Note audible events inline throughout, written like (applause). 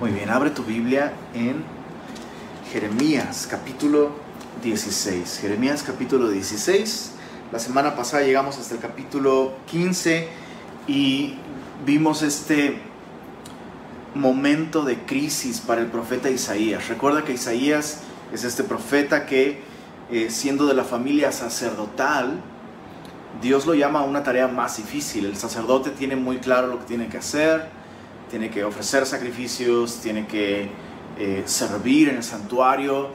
Muy bien, abre tu Biblia en Jeremías capítulo 16. Jeremías capítulo 16. La semana pasada llegamos hasta el capítulo 15 y vimos este momento de crisis para el profeta Isaías. Recuerda que Isaías es este profeta que, eh, siendo de la familia sacerdotal, Dios lo llama a una tarea más difícil. El sacerdote tiene muy claro lo que tiene que hacer, tiene que ofrecer sacrificios, tiene que eh, servir en el santuario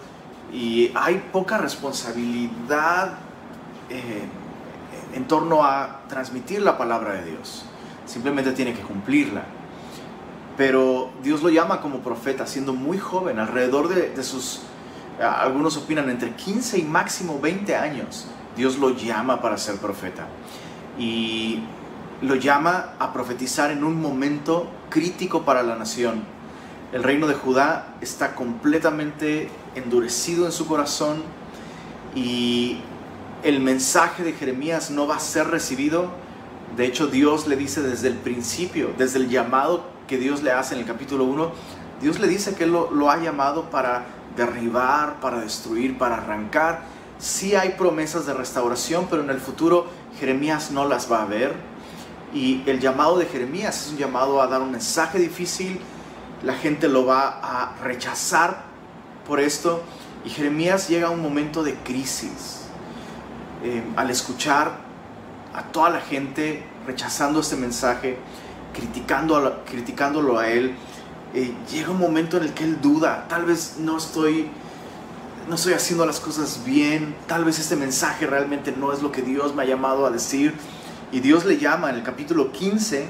y hay poca responsabilidad eh, en torno a transmitir la palabra de Dios. Simplemente tiene que cumplirla. Pero Dios lo llama como profeta siendo muy joven, alrededor de, de sus, algunos opinan, entre 15 y máximo 20 años. Dios lo llama para ser profeta. Y lo llama a profetizar en un momento crítico para la nación. El reino de Judá está completamente endurecido en su corazón y el mensaje de Jeremías no va a ser recibido. De hecho, Dios le dice desde el principio, desde el llamado que Dios le hace en el capítulo 1, Dios le dice que lo, lo ha llamado para derribar, para destruir, para arrancar. Sí hay promesas de restauración, pero en el futuro Jeremías no las va a ver y el llamado de Jeremías es un llamado a dar un mensaje difícil. La gente lo va a rechazar por esto. Y Jeremías llega a un momento de crisis. Eh, al escuchar a toda la gente rechazando este mensaje, criticando criticándolo a él, eh, llega un momento en el que él duda. Tal vez no estoy, no estoy haciendo las cosas bien. Tal vez este mensaje realmente no es lo que Dios me ha llamado a decir y Dios le llama en el capítulo 15,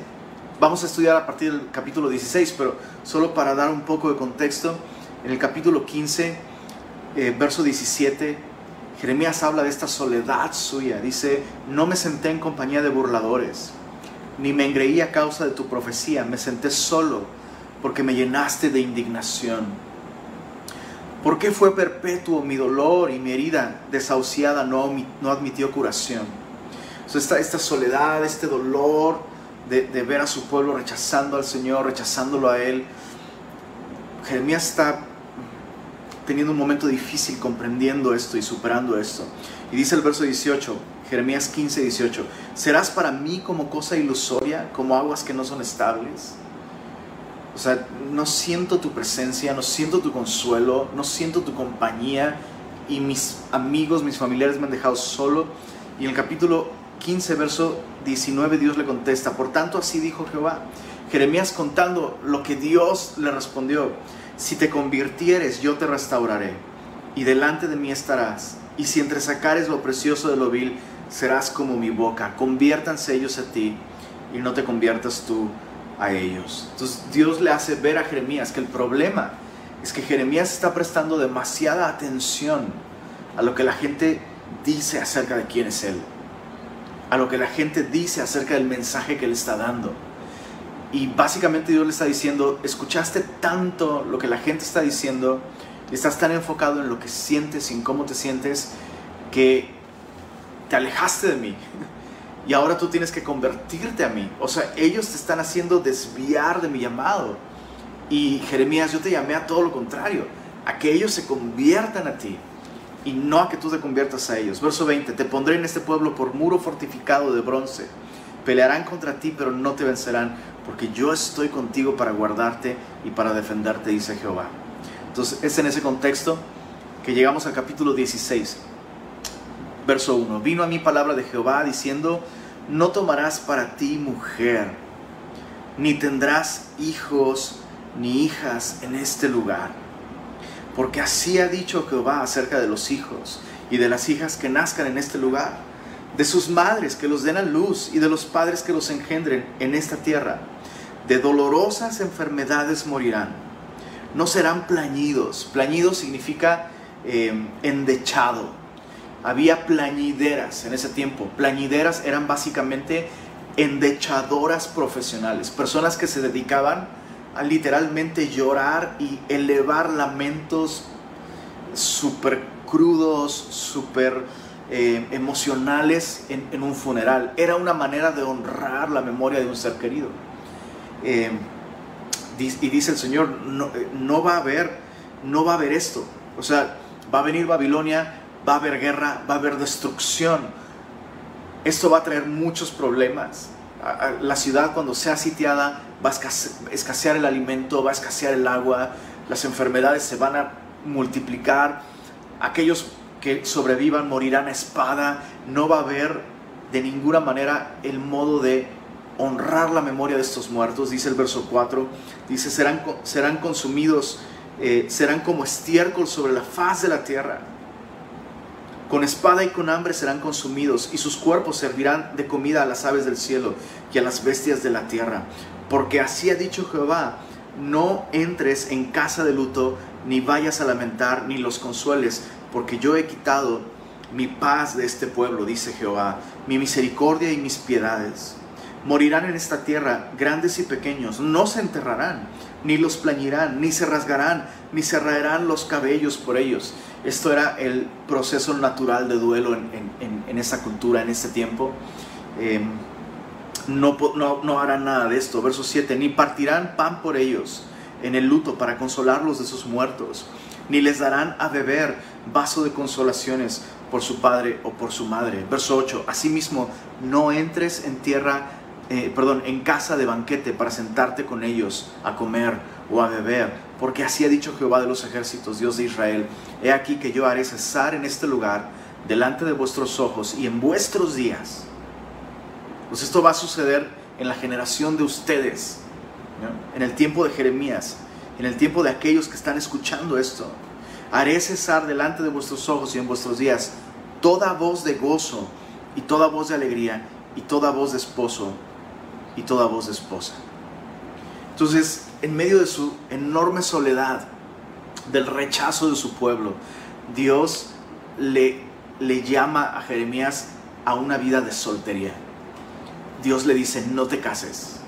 vamos a estudiar a partir del capítulo 16, pero solo para dar un poco de contexto, en el capítulo 15, eh, verso 17, Jeremías habla de esta soledad suya. Dice, no me senté en compañía de burladores, ni me engreí a causa de tu profecía, me senté solo porque me llenaste de indignación. ¿Por qué fue perpetuo mi dolor y mi herida desahuciada no, no admitió curación? Esta, esta soledad, este dolor de, de, ver a su pueblo rechazando al Señor, rechazándolo a Él. Jeremías está teniendo un momento difícil comprendiendo esto y superando esto. Y dice el verso 18, Jeremías 15, 18, ¿serás para mí como cosa ilusoria, como aguas que no son estables? O sea, no siento tu presencia, no siento tu consuelo, no siento tu compañía y mis amigos, mis familiares me han dejado solo. Y en el capítulo 15, verso 19, Dios le contesta, por tanto así dijo Jehová. Jeremías contando lo que Dios le respondió, si te convirtieres, yo te restauraré, y delante de mí estarás, y si entresacares lo precioso de lo vil, serás como mi boca, conviértanse ellos a ti, y no te conviertas tú a ellos. Entonces Dios le hace ver a Jeremías que el problema es que Jeremías está prestando demasiada atención a lo que la gente dice acerca de quién es Él a lo que la gente dice acerca del mensaje que él está dando. Y básicamente Dios le está diciendo, escuchaste tanto lo que la gente está diciendo, estás tan enfocado en lo que sientes y en cómo te sientes, que te alejaste de mí. (laughs) Y ahora tú tienes que convertirte a mí. O sea, ellos te están haciendo desviar de mi llamado. Y Jeremías, yo te llamé a todo lo contrario, a que ellos se conviertan a ti y no a que tú te conviertas a ellos. Verso 20, te pondré en este pueblo por muro fortificado de bronce. Pelearán contra ti, pero no te vencerán, porque yo estoy contigo para guardarte y para defenderte, dice Jehová. Entonces es en ese contexto que llegamos al capítulo 16, verso 1. Vino a mí palabra de Jehová diciendo, no tomarás para ti mujer, ni tendrás hijos ni hijas en este lugar porque así ha dicho Jehová acerca de los hijos y de las hijas que nazcan en este lugar, de sus madres que los den a luz y de los padres que los engendren en esta tierra. De dolorosas enfermedades morirán. No serán plañidos. Plañido significa em, endechado. Había plañideras en ese tiempo. Plañideras eran básicamente endechadoras profesionales, personas que se dedicaban literalmente llorar y elevar lamentos súper crudos, súper eh, emocionales en, un funeral. Era una manera de honrar la memoria de un ser querido. Eh, y dice el Señor, no, eh, no va a haber, no va a haber esto. O sea, va a venir Babilonia, va a haber guerra, va a haber destrucción. Esto va a traer muchos problemas. La ciudad cuando sea sitiada va a escasear el alimento, va a escasear el agua, las enfermedades se van a multiplicar, aquellos que sobrevivan morirán a espada, no va a haber de ninguna manera el modo de honrar la memoria de estos muertos, dice el verso 4, dice, serán, serán consumidos, eh, serán como estiércol sobre la faz de la tierra. Con espada y con hambre serán consumidos, y sus cuerpos servirán de comida a las aves del cielo y a las bestias de la tierra. Porque así ha dicho Jehová, no entres en casa de luto, ni vayas a lamentar, ni los consueles, porque yo he quitado mi paz de este pueblo, dice Jehová, mi misericordia y mis piedades. Morirán en esta tierra grandes y pequeños, no se enterrarán, ni los plañirán, ni se rasgarán, ni se raerán los cabellos por ellos. Esto era el proceso natural de duelo en, esa cultura, en ese tiempo. No, no, no harán nada de esto. Verso 7, ni partirán pan por ellos en el luto para consolarlos de sus muertos, ni les darán a beber vaso de consolaciones por su padre o por su madre. Verso 8, asimismo, no entres en tierra, eh, perdón, en casa de banquete para sentarte con ellos a comer o a beber, porque así ha dicho Jehová de los ejércitos, Dios de Israel, he aquí que yo haré cesar en este lugar delante de vuestros ojos y en vuestros días pues esto va a suceder en la generación de ustedes, en el tiempo de Jeremías, en el tiempo de aquellos que están escuchando esto. Haré cesar delante de vuestros ojos y en vuestros días toda voz de gozo y toda voz de alegría y toda voz de esposo y toda voz de esposa. Entonces, en medio de su enorme soledad, del rechazo de su pueblo, Dios le, le llama a Jeremías a una vida de soltería. Dios le dice, no te cases.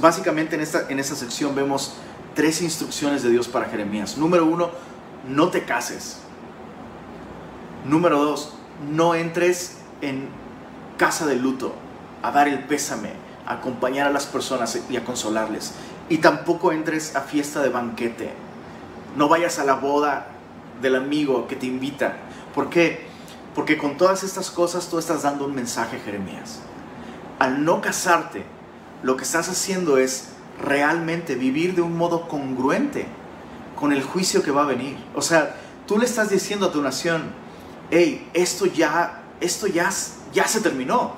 Básicamente en esta, en esta sección vemos tres instrucciones de Dios para Jeremías. Número uno, no te cases. Número dos, no entres en casa de luto a dar el pésame, a acompañar a las personas y a consolarles. Y tampoco entres a fiesta de banquete. No vayas a la boda del amigo que te invita. ¿Por qué? Porque con todas estas cosas tú estás dando un mensaje, Jeremías al no casarte, lo que estás haciendo es realmente vivir de un modo congruente con el juicio que va a venir. O sea, tú le estás diciendo a tu nación, hey, esto ya, esto ya, ya se terminó.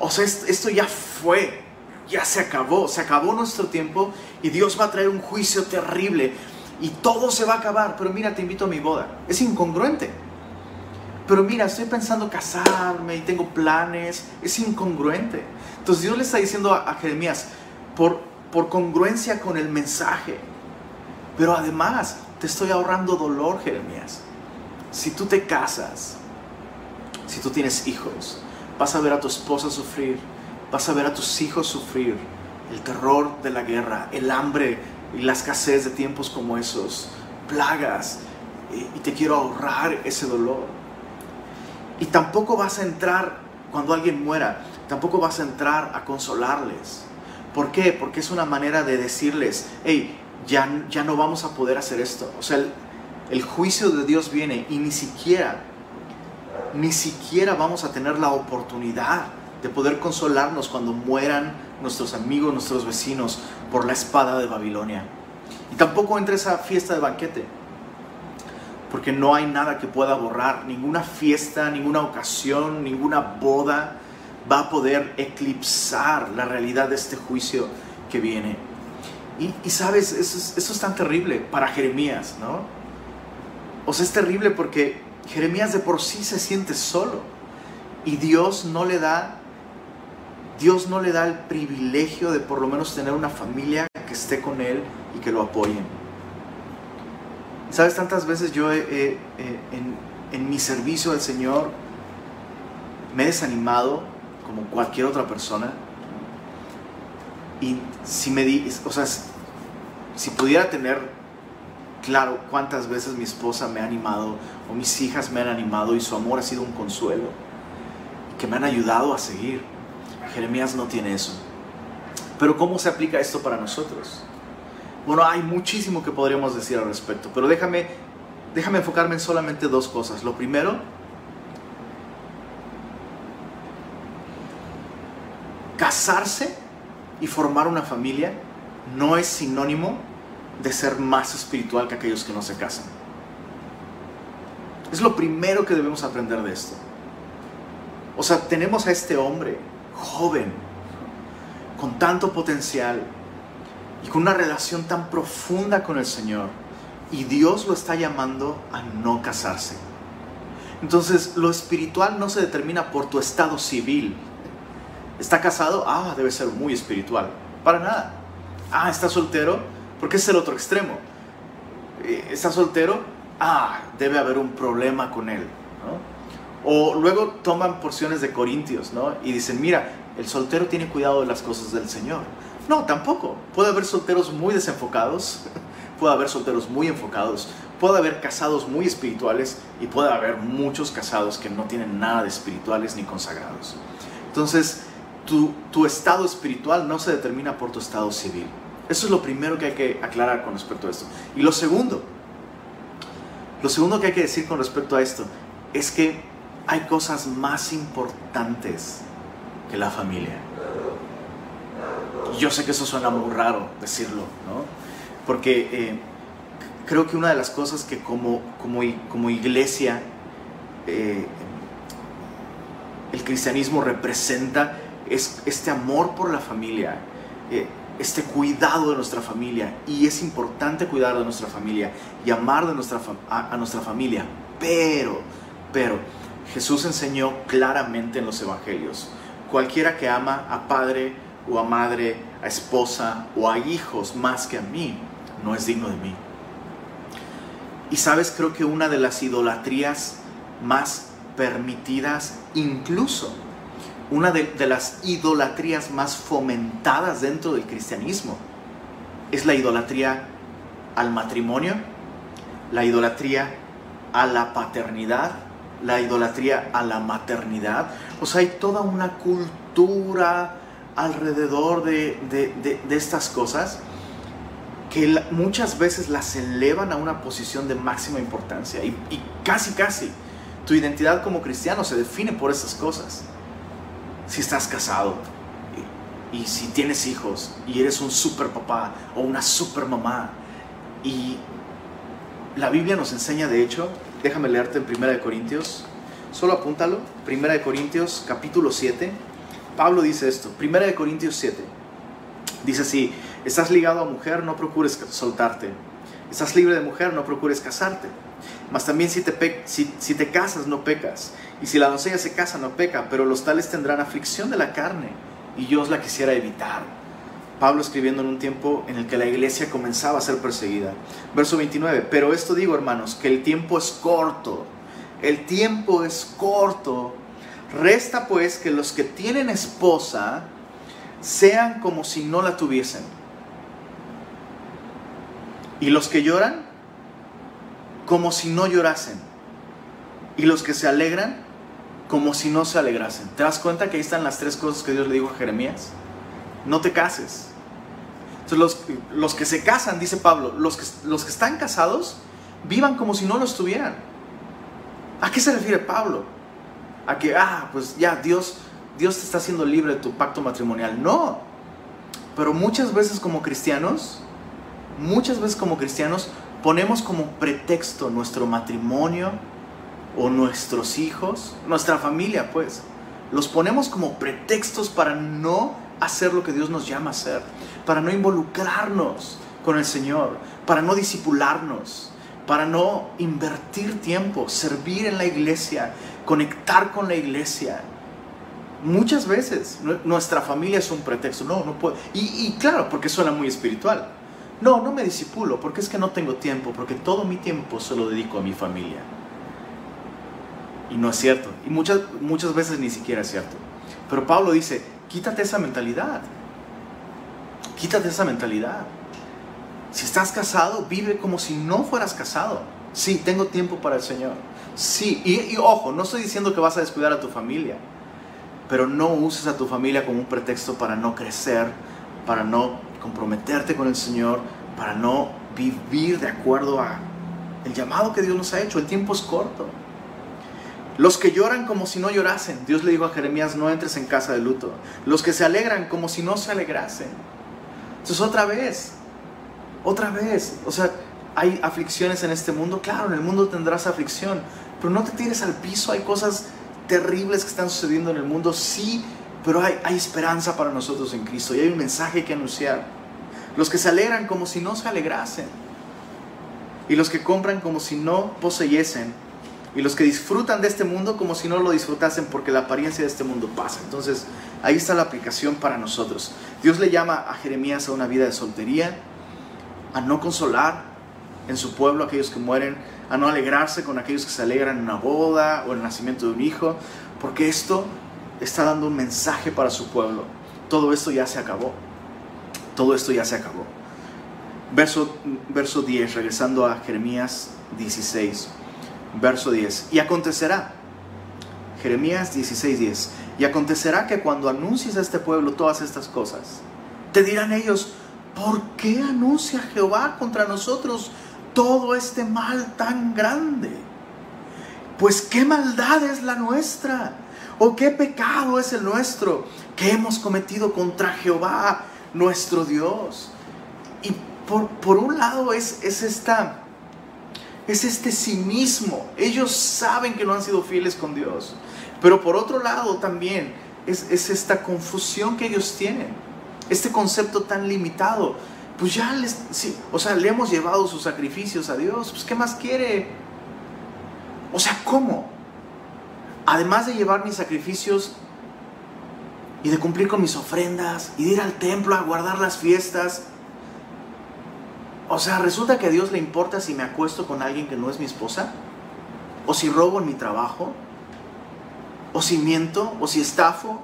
O sea, esto ya fue, ya se acabó, se acabó nuestro tiempo y Dios va a traer un juicio terrible y todo se va a acabar. Pero mira, te invito a mi boda. Es incongruente. Pero mira, estoy pensando casarme y tengo planes. Es incongruente. Entonces Dios le está diciendo a, Jeremías, por, por congruencia con el mensaje. Pero además, te estoy ahorrando dolor, Jeremías. Si tú te casas, si tú tienes hijos, vas a ver a tu esposa sufrir, vas a ver a tus hijos sufrir el terror de la guerra, el hambre y la escasez de tiempos como esos, plagas, y te quiero ahorrar ese dolor. Y tampoco vas a entrar, cuando alguien muera, tampoco vas a entrar a consolarles. ¿Por qué? Porque es una manera de decirles, hey, ya, ya no vamos a poder hacer esto. O sea, el, juicio de Dios viene y ni siquiera, ni siquiera vamos a tener la oportunidad de poder consolarnos cuando mueran nuestros amigos, nuestros vecinos por la espada de Babilonia. Y tampoco entres a fiesta de banquete porque no hay nada que pueda borrar, ninguna fiesta, ninguna ocasión, ninguna boda va a poder eclipsar la realidad de este juicio que viene. Y, sabes, eso es, eso es tan terrible para Jeremías, ¿no? O sea, es terrible porque Jeremías de por sí se siente solo y Dios no le da Dios no le da el privilegio de por lo menos tener una familia que esté con él y que lo apoyen. ¿Sabes? Tantas veces yo en, mi servicio al Señor me he desanimado como cualquier otra persona. Y si me si pudiera tener claro cuántas veces mi esposa me ha animado o mis hijas me han animado y su amor ha sido un consuelo, que me han ayudado a seguir. Jeremías no tiene eso. Pero ¿cómo se aplica esto para nosotros? Bueno, hay muchísimo que podríamos decir al respecto, pero déjame, déjame enfocarme en solamente dos cosas. Lo primero, casarse y formar una familia no es sinónimo de ser más espiritual que aquellos que no se casan. Es lo primero que debemos aprender de esto. O sea, tenemos a este hombre joven, con tanto potencial y con una relación tan profunda con el Señor. Y Dios lo está llamando a no casarse. Entonces, lo espiritual no se determina por tu estado civil. ¿Está casado? Ah, debe ser muy espiritual. Para nada. Ah, ¿está soltero? Porque es el otro extremo. Eh, ¿Está soltero? Ah, debe haber un problema con él. O luego toman porciones de Corintios, ¿no? Y dicen, mira, el soltero tiene cuidado de las cosas del Señor. No, tampoco. Puede haber solteros muy desenfocados, puede haber solteros muy enfocados, puede haber casados muy espirituales y puede haber muchos casados que no tienen nada de espirituales ni consagrados. Entonces, tu, estado espiritual no se determina por tu estado civil. Eso es lo primero que hay que aclarar con respecto a esto. Y lo segundo, lo segundo que hay que decir con respecto a esto es que hay cosas más importantes que la familia. Yo sé que eso suena muy raro decirlo, ¿no? Porque eh, creo que una de las cosas que como, como, como iglesia eh, el cristianismo representa es este amor por la familia, eh, este cuidado de nuestra familia. Y es importante cuidar de nuestra familia y amar de nuestra a, a nuestra familia. Pero, pero, Jesús enseñó claramente en los evangelios, cualquiera que ama a padre o a madre, a esposa o a hijos más que a mí, no es digno de mí. Y sabes, creo que una de las idolatrías más permitidas, incluso una de, las idolatrías más fomentadas dentro del cristianismo, es la idolatría al matrimonio, la idolatría a la paternidad, la idolatría a la maternidad. O sea, hay toda una cultura alrededor de, estas cosas que muchas veces las elevan a una posición de máxima importancia y, y casi, casi tu identidad como cristiano se define por esas cosas. Si estás casado y, y si tienes hijos y eres un super papá o una super mamá y la Biblia nos enseña de hecho Déjame leerte en 1 Corintios. Solo apúntalo. 1 Corintios capítulo 7. Pablo dice esto. 1 Corintios 7. Dice así. Estás ligado a mujer, no procures soltarte. Estás libre de mujer, no procures casarte. Mas también si te, casas, no pecas. Y si la doncella se casa, no peca. Pero los tales tendrán aflicción de la carne. Y yo os la quisiera evitar Pablo escribiendo en un tiempo en el que la iglesia comenzaba a ser perseguida. Verso 29, pero esto digo hermanos, que el tiempo es corto, el tiempo es corto. Resta pues que los que tienen esposa sean como si no la tuviesen. Y los que lloran, como si no llorasen. Y los que se alegran, como si no se alegrasen. ¿Te das cuenta que ahí están las tres cosas que Dios le dijo a Jeremías? No te cases los, los que se casan, dice Pablo, los que, los que están casados, vivan como si no lo estuvieran. ¿A qué se refiere Pablo? A que, ah, pues ya, Dios, Dios te está haciendo libre de tu pacto matrimonial. No. Pero muchas veces como cristianos, muchas veces como cristianos, ponemos como pretexto nuestro matrimonio o nuestros hijos, nuestra familia, pues. Los ponemos como pretextos para no hacer lo que Dios nos llama a hacer, para no involucrarnos con el Señor, para no disipularnos, para no invertir tiempo, servir en la iglesia, conectar con la iglesia. Muchas veces nuestra familia es un pretexto, no, no puedo. Y, claro, porque suena muy espiritual. No, no me disipulo, porque es que no tengo tiempo, porque todo mi tiempo se lo dedico a mi familia. Y no es cierto. Y muchas, muchas veces ni siquiera es cierto. Pero Pablo dice, Quítate esa mentalidad. Quítate esa mentalidad. Si estás casado, vive como si no fueras casado. Sí, tengo tiempo para el Señor. Sí, y, ojo, no estoy diciendo que vas a descuidar a tu familia, pero no uses a tu familia como un pretexto para no crecer, para no comprometerte con el Señor, para no vivir de acuerdo a el llamado que Dios nos ha hecho. El tiempo es corto. Los que lloran como si no llorasen. Dios le dijo a Jeremías, no entres en casa de luto. Los que se alegran como si no se alegrasen. Entonces otra vez, otra vez, o sea, hay aflicciones en este mundo. Claro, en el mundo tendrás aflicción, pero no te tires al piso. Hay cosas terribles que están sucediendo en el mundo. Sí, pero hay, esperanza para nosotros en Cristo y hay un mensaje que anunciar. Los que se alegran como si no se alegrasen. Y los que compran como si no poseyesen y los que disfrutan de este mundo como si no lo disfrutasen porque la apariencia de este mundo pasa. Entonces, ahí está la aplicación para nosotros. Dios le llama a Jeremías a una vida de soltería, a no consolar en su pueblo a aquellos que mueren, a no alegrarse con aquellos que se alegran en una boda o el nacimiento de un hijo, porque esto está dando un mensaje para su pueblo. Todo esto ya se acabó. Todo esto ya se acabó. Verso, verso 10, regresando a Jeremías 16 verso 10. Y acontecerá, Jeremías 16, 10, y acontecerá que cuando anuncies a este pueblo todas estas cosas, te dirán ellos, ¿por qué anuncia Jehová contra nosotros todo este mal tan grande? Pues qué maldad es la nuestra, o qué pecado es el nuestro que hemos cometido contra Jehová nuestro Dios. Y por, por un lado es, es esta es este cinismo. Ellos saben que no han sido fieles con Dios. Pero por otro lado también es, esta confusión que ellos tienen. Este concepto tan limitado. Pues ya les, o sea, le hemos llevado sus sacrificios a Dios. Pues ¿qué más quiere? O sea, ¿cómo? Además de llevar mis sacrificios y de cumplir con mis ofrendas y de ir al templo a guardar las fiestas, o sea, resulta que a Dios le importa si me acuesto con alguien que no es mi esposa, o si robo en mi trabajo, o si miento, o si estafo,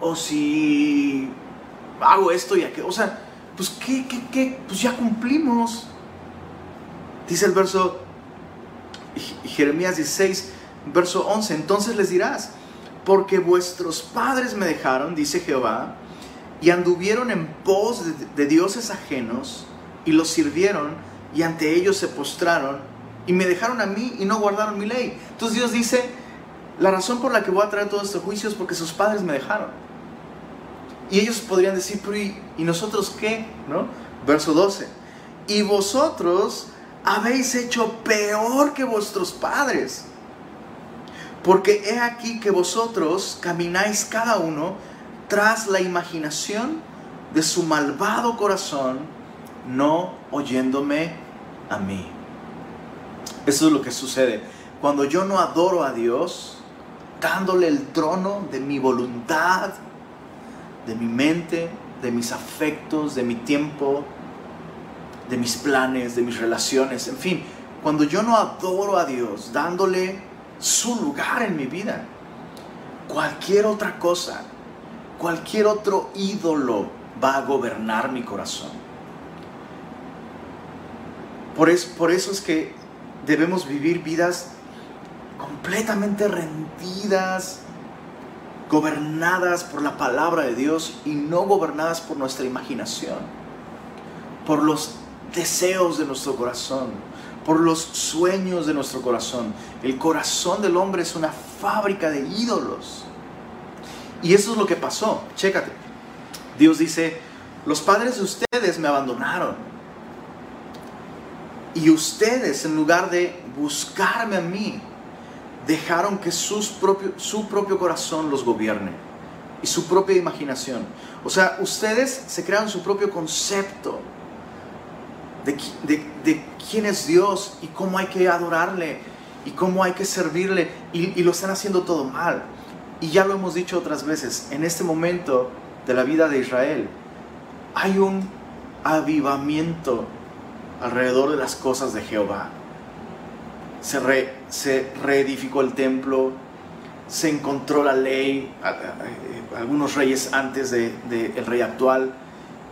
o si hago esto y aquello. O sea, pues ¿qué, qué, qué? Pues ya cumplimos. Dice el verso Jeremías 16, verso 11. Entonces les dirás, porque vuestros padres me dejaron, dice Jehová, y anduvieron en pos de, de dioses ajenos y los sirvieron y ante ellos se postraron y me dejaron a mí y no guardaron mi ley. Entonces Dios dice, la razón por la que voy a traer todo este juicio es porque sus padres me dejaron. Y ellos podrían decir, pero ¿y, nosotros qué? ¿No? Verso 12. Y vosotros habéis hecho peor que vuestros padres. Porque he aquí que vosotros camináis cada uno tras la imaginación de su malvado corazón no oyéndome a mí. Eso es lo que sucede. Cuando yo no adoro a Dios, dándole el trono de mi voluntad, de mi mente, de mis afectos, de mi tiempo, de mis planes, de mis relaciones, en fin, cuando yo no adoro a Dios, dándole su lugar en mi vida, cualquier otra cosa, cualquier otro ídolo va a gobernar mi corazón. Por eso, es que debemos vivir vidas completamente rendidas, gobernadas por la palabra de Dios y no gobernadas por nuestra imaginación, por los deseos de nuestro corazón, por los sueños de nuestro corazón. El corazón del hombre es una fábrica de ídolos. Y eso es lo que pasó. Chécate. Dios dice, los padres de ustedes me abandonaron y ustedes, en lugar de buscarme a mí, dejaron que sus su propio corazón los gobierne y su propia imaginación. O sea, ustedes se crearon su propio concepto de, de, quién es Dios y cómo hay que adorarle y cómo hay que servirle y, y lo están haciendo todo mal. Y ya lo hemos dicho otras veces, en este momento de la vida de Israel hay un avivamiento alrededor de las cosas de Jehová. Se, se reedificó el templo, se encontró la ley, algunos reyes antes del de, el rey actual,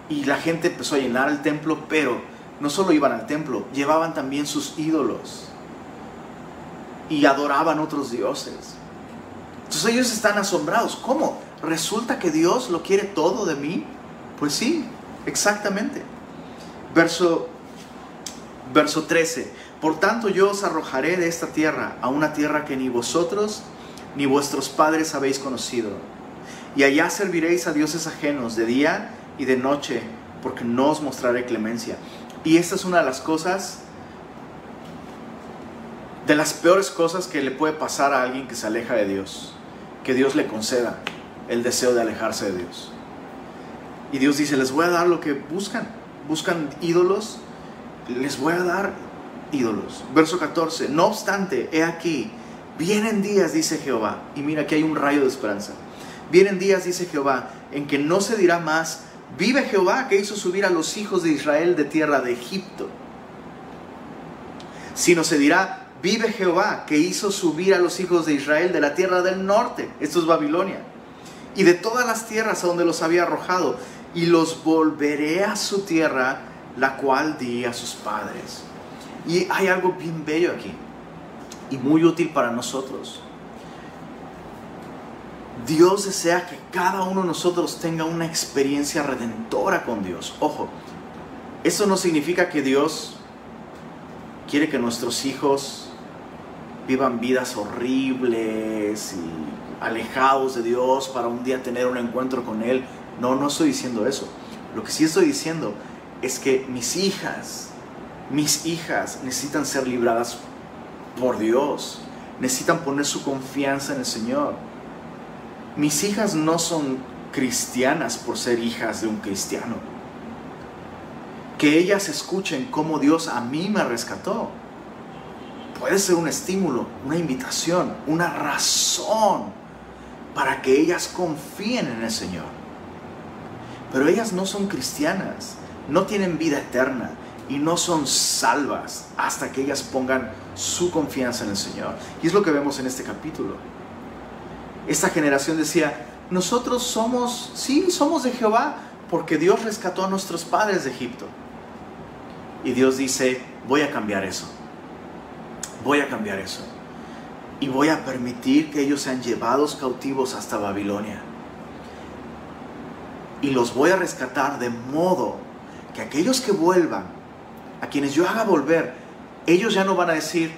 y la gente empezó a llenar el templo, pero no solo iban al templo, llevaban también sus ídolos y adoraban otros dioses. Entonces ellos están asombrados. ¿Cómo? ¿Resulta que Dios lo quiere todo de mí? Pues sí, exactamente. Verso, verso 13. Por tanto yo os arrojaré de esta tierra a una tierra que ni vosotros ni vuestros padres habéis conocido. Y allá serviréis a dioses ajenos de día y de noche, porque no os mostraré clemencia. Y esta es una de las cosas, de las peores cosas que le puede pasar a alguien que se aleja de Dios. Que Dios le conceda el deseo de alejarse de Dios. Y Dios dice, les voy a dar lo que buscan. Buscan ídolos, les voy a dar ídolos. Verso 14, no obstante, he aquí, vienen días, dice Jehová. Y mira, aquí hay un rayo de esperanza. Vienen días, dice Jehová, en que no se dirá más, vive Jehová que hizo subir a los hijos de Israel de tierra de Egipto. Sino se dirá, vive Jehová que hizo subir a los hijos de Israel de la tierra del norte. Esto es Babilonia. Y de todas las tierras a donde los había arrojado. Y los volveré a su tierra, la cual di a sus padres. Y hay algo bien bello aquí. Y muy útil para nosotros. Dios desea que cada uno de nosotros tenga una experiencia redentora con Dios. Ojo, eso no significa que Dios quiere que nuestros hijos vivan vidas horribles y alejados de Dios para un día tener un encuentro con Él. No, no estoy diciendo eso. Lo que sí estoy diciendo es que mis hijas, mis hijas necesitan ser libradas por Dios. Necesitan poner su confianza en el Señor mis hijas no son cristianas por ser hijas de un cristiano. Que ellas escuchen cómo Dios a mí me rescató. Puede ser un estímulo, una invitación, una razón para que ellas confíen en el Señor. Pero ellas no son cristianas, no tienen vida eterna y no son salvas hasta que ellas pongan su confianza en el Señor. Y es lo que vemos en este capítulo esta generación decía, nosotros somos, sí, somos de Jehová, porque Dios rescató a nuestros padres de Egipto. Y Dios dice, voy a cambiar eso. Voy a cambiar eso. Y voy a permitir que ellos sean llevados cautivos hasta Babilonia. Y los voy a rescatar de modo que aquellos que vuelvan, a quienes yo haga volver, ellos ya no van a decir,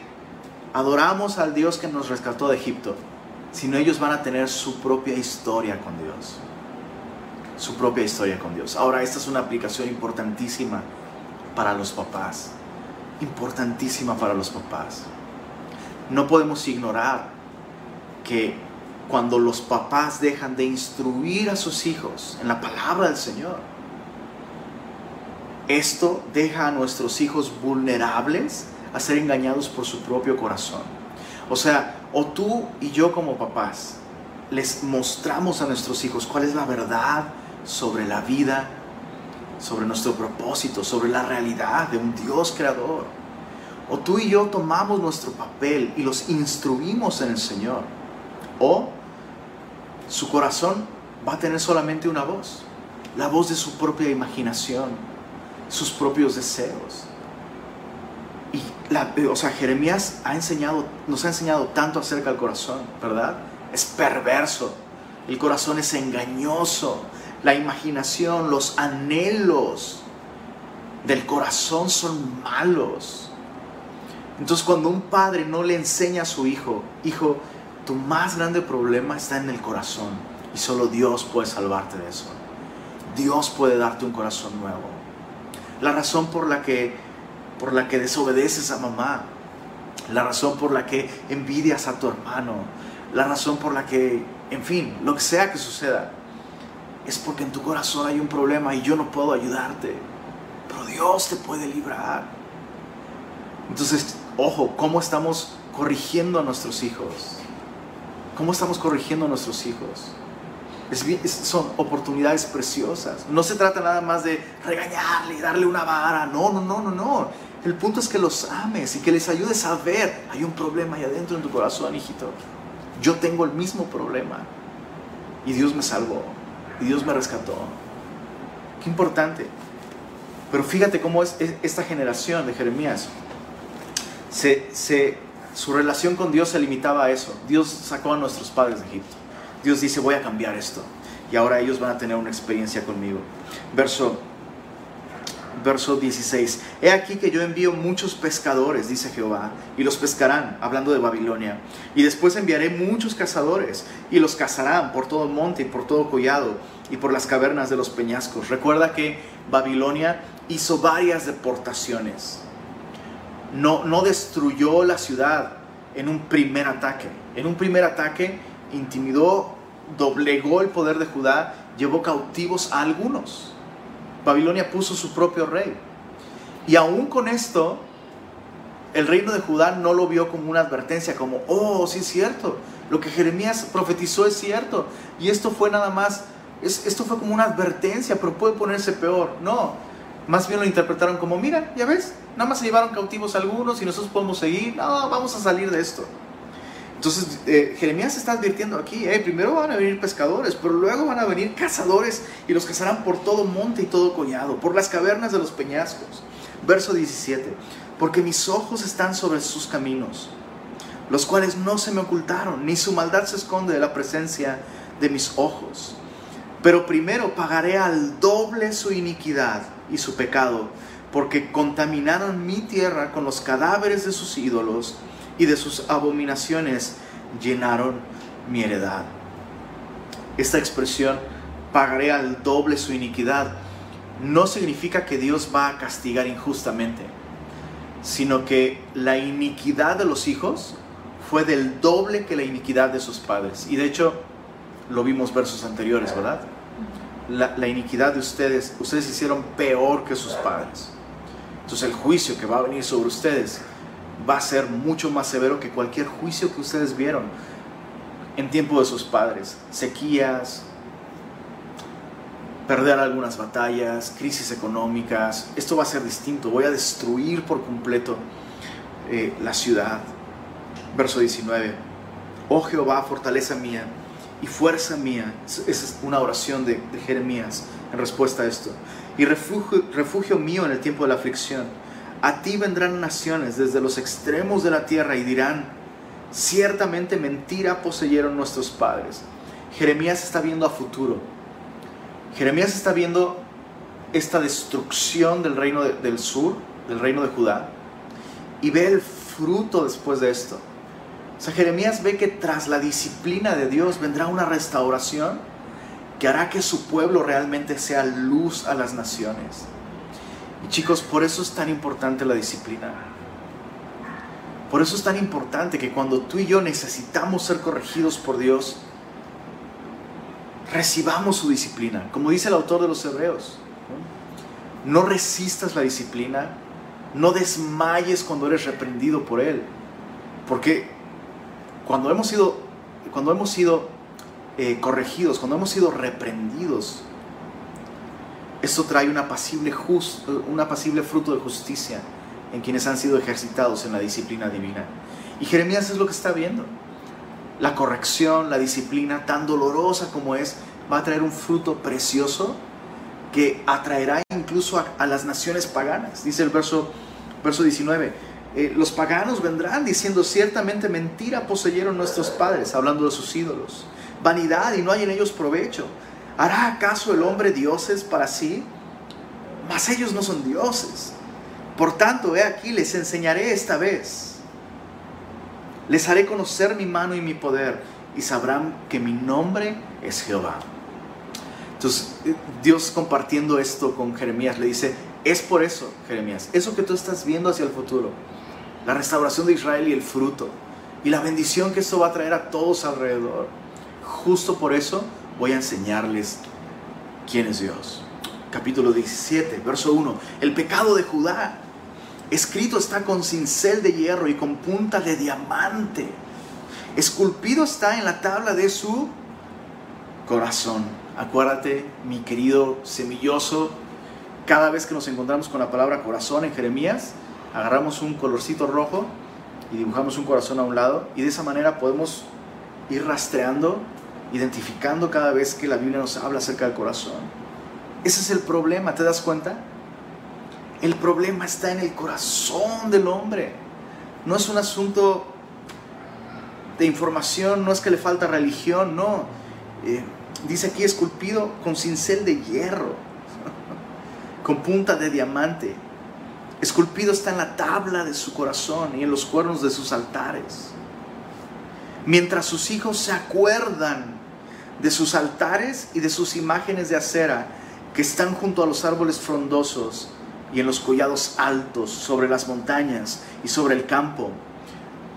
adoramos al Dios que nos rescató de Egipto sino ellos van a tener su propia historia con Dios. Su propia historia con Dios. Ahora, esta es una aplicación importantísima para los papás. Importantísima para los papás. No podemos ignorar que cuando los papás dejan de instruir a sus hijos en la palabra del Señor, esto deja a nuestros hijos vulnerables a ser engañados por su propio corazón. O sea, o tú y yo como papás les mostramos a nuestros hijos cuál es la verdad sobre la vida, sobre nuestro propósito, sobre la realidad de un Dios creador. O tú y yo tomamos nuestro papel y los instruimos en el Señor. O su corazón va a tener solamente una voz, la voz de su propia imaginación, sus propios deseos. Y la, o sea, Jeremías ha enseñado, nos ha enseñado tanto acerca del corazón, ¿verdad? Es perverso, el corazón es engañoso, la imaginación, los anhelos del corazón son malos. Entonces cuando un padre no le enseña a su hijo, hijo, tu más grande problema está en el corazón y solo Dios puede salvarte de eso. Dios puede darte un corazón nuevo. La razón por la que por la que desobedeces a mamá, la razón por la que envidias a tu hermano, la razón por la que, en fin, lo que sea que suceda, es porque en tu corazón hay un problema y yo no puedo ayudarte, pero Dios te puede librar. Entonces, ojo, ¿cómo estamos corrigiendo a nuestros hijos? ¿Cómo estamos corrigiendo a nuestros hijos? Son oportunidades preciosas. No se trata nada más de regañarle y darle una vara. No, no, no, no, no. El punto es que los ames y que les ayudes a ver, hay un problema ahí adentro en tu corazón, hijito. Yo tengo el mismo problema. Y Dios me salvó. Y Dios me rescató. Qué importante. Pero fíjate cómo es esta generación de Jeremías. Su relación con Dios se limitaba a eso. Dios sacó a nuestros padres de Egipto. Dios dice, voy a cambiar esto. Y ahora ellos van a tener una experiencia conmigo. Verso verso 16. He aquí que yo envío muchos pescadores, dice Jehová, y los pescarán, hablando de Babilonia. Y después enviaré muchos cazadores, y los cazarán por todo el monte y por todo collado, y por las cavernas de los peñascos. Recuerda que Babilonia hizo varias deportaciones. No, no destruyó la ciudad en un primer ataque. En un primer ataque intimidó, doblegó el poder de Judá, llevó cautivos a algunos Babilonia puso su propio rey. Y aún con esto, el reino de Judá no lo vio como una advertencia, como, oh, sí es cierto, lo que Jeremías profetizó es cierto. Y esto fue nada más, esto fue como una advertencia, pero puede ponerse peor. No, más bien lo interpretaron como, mira, ya ves, nada más se llevaron cautivos algunos y nosotros podemos seguir, no, vamos a salir de esto. Entonces eh, Jeremías está advirtiendo aquí, eh, primero van a venir pescadores, pero luego van a venir cazadores y los cazarán por todo monte y todo collado, por las cavernas de los peñascos. Verso 17, porque mis ojos están sobre sus caminos, los cuales no se me ocultaron, ni su maldad se esconde de la presencia de mis ojos. Pero primero pagaré al doble su iniquidad y su pecado, porque contaminaron mi tierra con los cadáveres de sus ídolos y de sus abominaciones llenaron mi heredad. Esta expresión, pagaré al doble su iniquidad, no significa que Dios va a castigar injustamente, sino que la iniquidad de los hijos fue del doble que la iniquidad de sus padres. Y de hecho, lo vimos versos anteriores, ¿verdad? La, la, iniquidad de ustedes, ustedes hicieron peor que sus padres. Entonces el juicio que va a venir sobre ustedes va a ser mucho más severo que cualquier juicio que ustedes vieron en tiempo de sus padres. Sequías, perder algunas batallas, crisis económicas. Esto va a ser distinto. Voy a destruir por completo eh, la ciudad. Verso 19. Oh Jehová, fortaleza mía y fuerza mía. Esa es una oración de, Jeremías en respuesta a esto. Y refugio mío en el tiempo de la aflicción a ti vendrán naciones desde los extremos de la tierra y dirán, ciertamente mentira poseyeron nuestros padres. Jeremías está viendo a futuro. Jeremías está viendo esta destrucción del reino del sur, del reino de Judá, y ve el fruto después de esto. O sea, Jeremías ve que tras la disciplina de Dios vendrá una restauración que hará que su pueblo realmente sea luz a las naciones. Chicos, por eso es tan importante la disciplina. Por eso es tan importante que cuando tú y yo necesitamos ser corregidos por Dios, recibamos su disciplina. Como dice el autor de los Hebreos, no resistas la disciplina, no desmayes cuando eres reprendido por Él. Porque cuando hemos sido, cuando hemos sido eh, corregidos, cuando hemos sido reprendidos, esto trae una pasible fruto de justicia en quienes han sido ejercitados en la disciplina divina. Y Jeremías es lo que está viendo. La corrección, la disciplina, tan dolorosa como es, va a traer un fruto precioso que atraerá incluso a, las naciones paganas. Dice el verso, verso 19, eh, los paganos vendrán diciendo, ciertamente mentira poseyeron nuestros padres, hablando de sus ídolos. Vanidad y no hay en ellos provecho ¿Hará acaso el hombre dioses para sí? Mas ellos no son dioses. Por tanto, he aquí, les enseñaré esta vez. Les haré conocer mi mano y mi poder, y sabrán que mi nombre es Jehová. Entonces, eh, Dios compartiendo esto con Jeremías le dice, es por eso, Jeremías, eso que tú estás viendo hacia el futuro, la restauración de Israel y el fruto, y la bendición que esto va a traer a todos alrededor. Justo por eso voy a enseñarles quién es Dios. Capítulo 17, verso 1. El pecado de Judá, escrito está con cincel de hierro y con punta de diamante. Esculpido está en la tabla de su corazón. Acuérdate, mi querido semilloso, cada vez que nos encontramos con la palabra corazón en Jeremías, agarramos un colorcito rojo y dibujamos un corazón a un lado y de esa manera podemos ir rastreando identificando cada vez que la Biblia nos habla acerca del corazón. Ese es el problema, ¿te das cuenta? El problema está en el corazón del hombre. No es un asunto de información, no es que le falta religión, no. Eh, dice aquí esculpido con cincel de hierro. (laughs) con punta de diamante. Esculpido está en la tabla de su corazón y en los cuernos de sus altares. Mientras sus hijos se acuerdan de sus altares y de sus imágenes de acera que están junto a los árboles frondosos y en los collados altos, sobre las montañas y sobre el campo.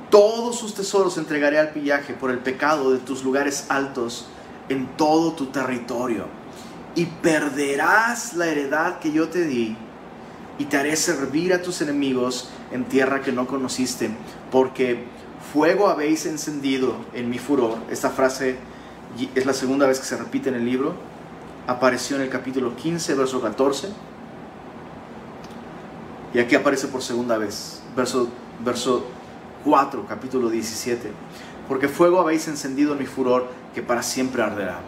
Todos sus tesoros entregaré al pillaje por el pecado de tus lugares altos en todo tu territorio. Y perderás la heredad que yo te di y te haré servir a tus enemigos en tierra que no conociste, porque fuego habéis encendido en mi furor. Esta frase es la segunda vez que se repite en el libro. Apareció en el capítulo 15, verso 14. Y aquí aparece por segunda vez, verso, verso 4, capítulo 17. Porque fuego habéis encendido en mi furor, que para siempre arderá.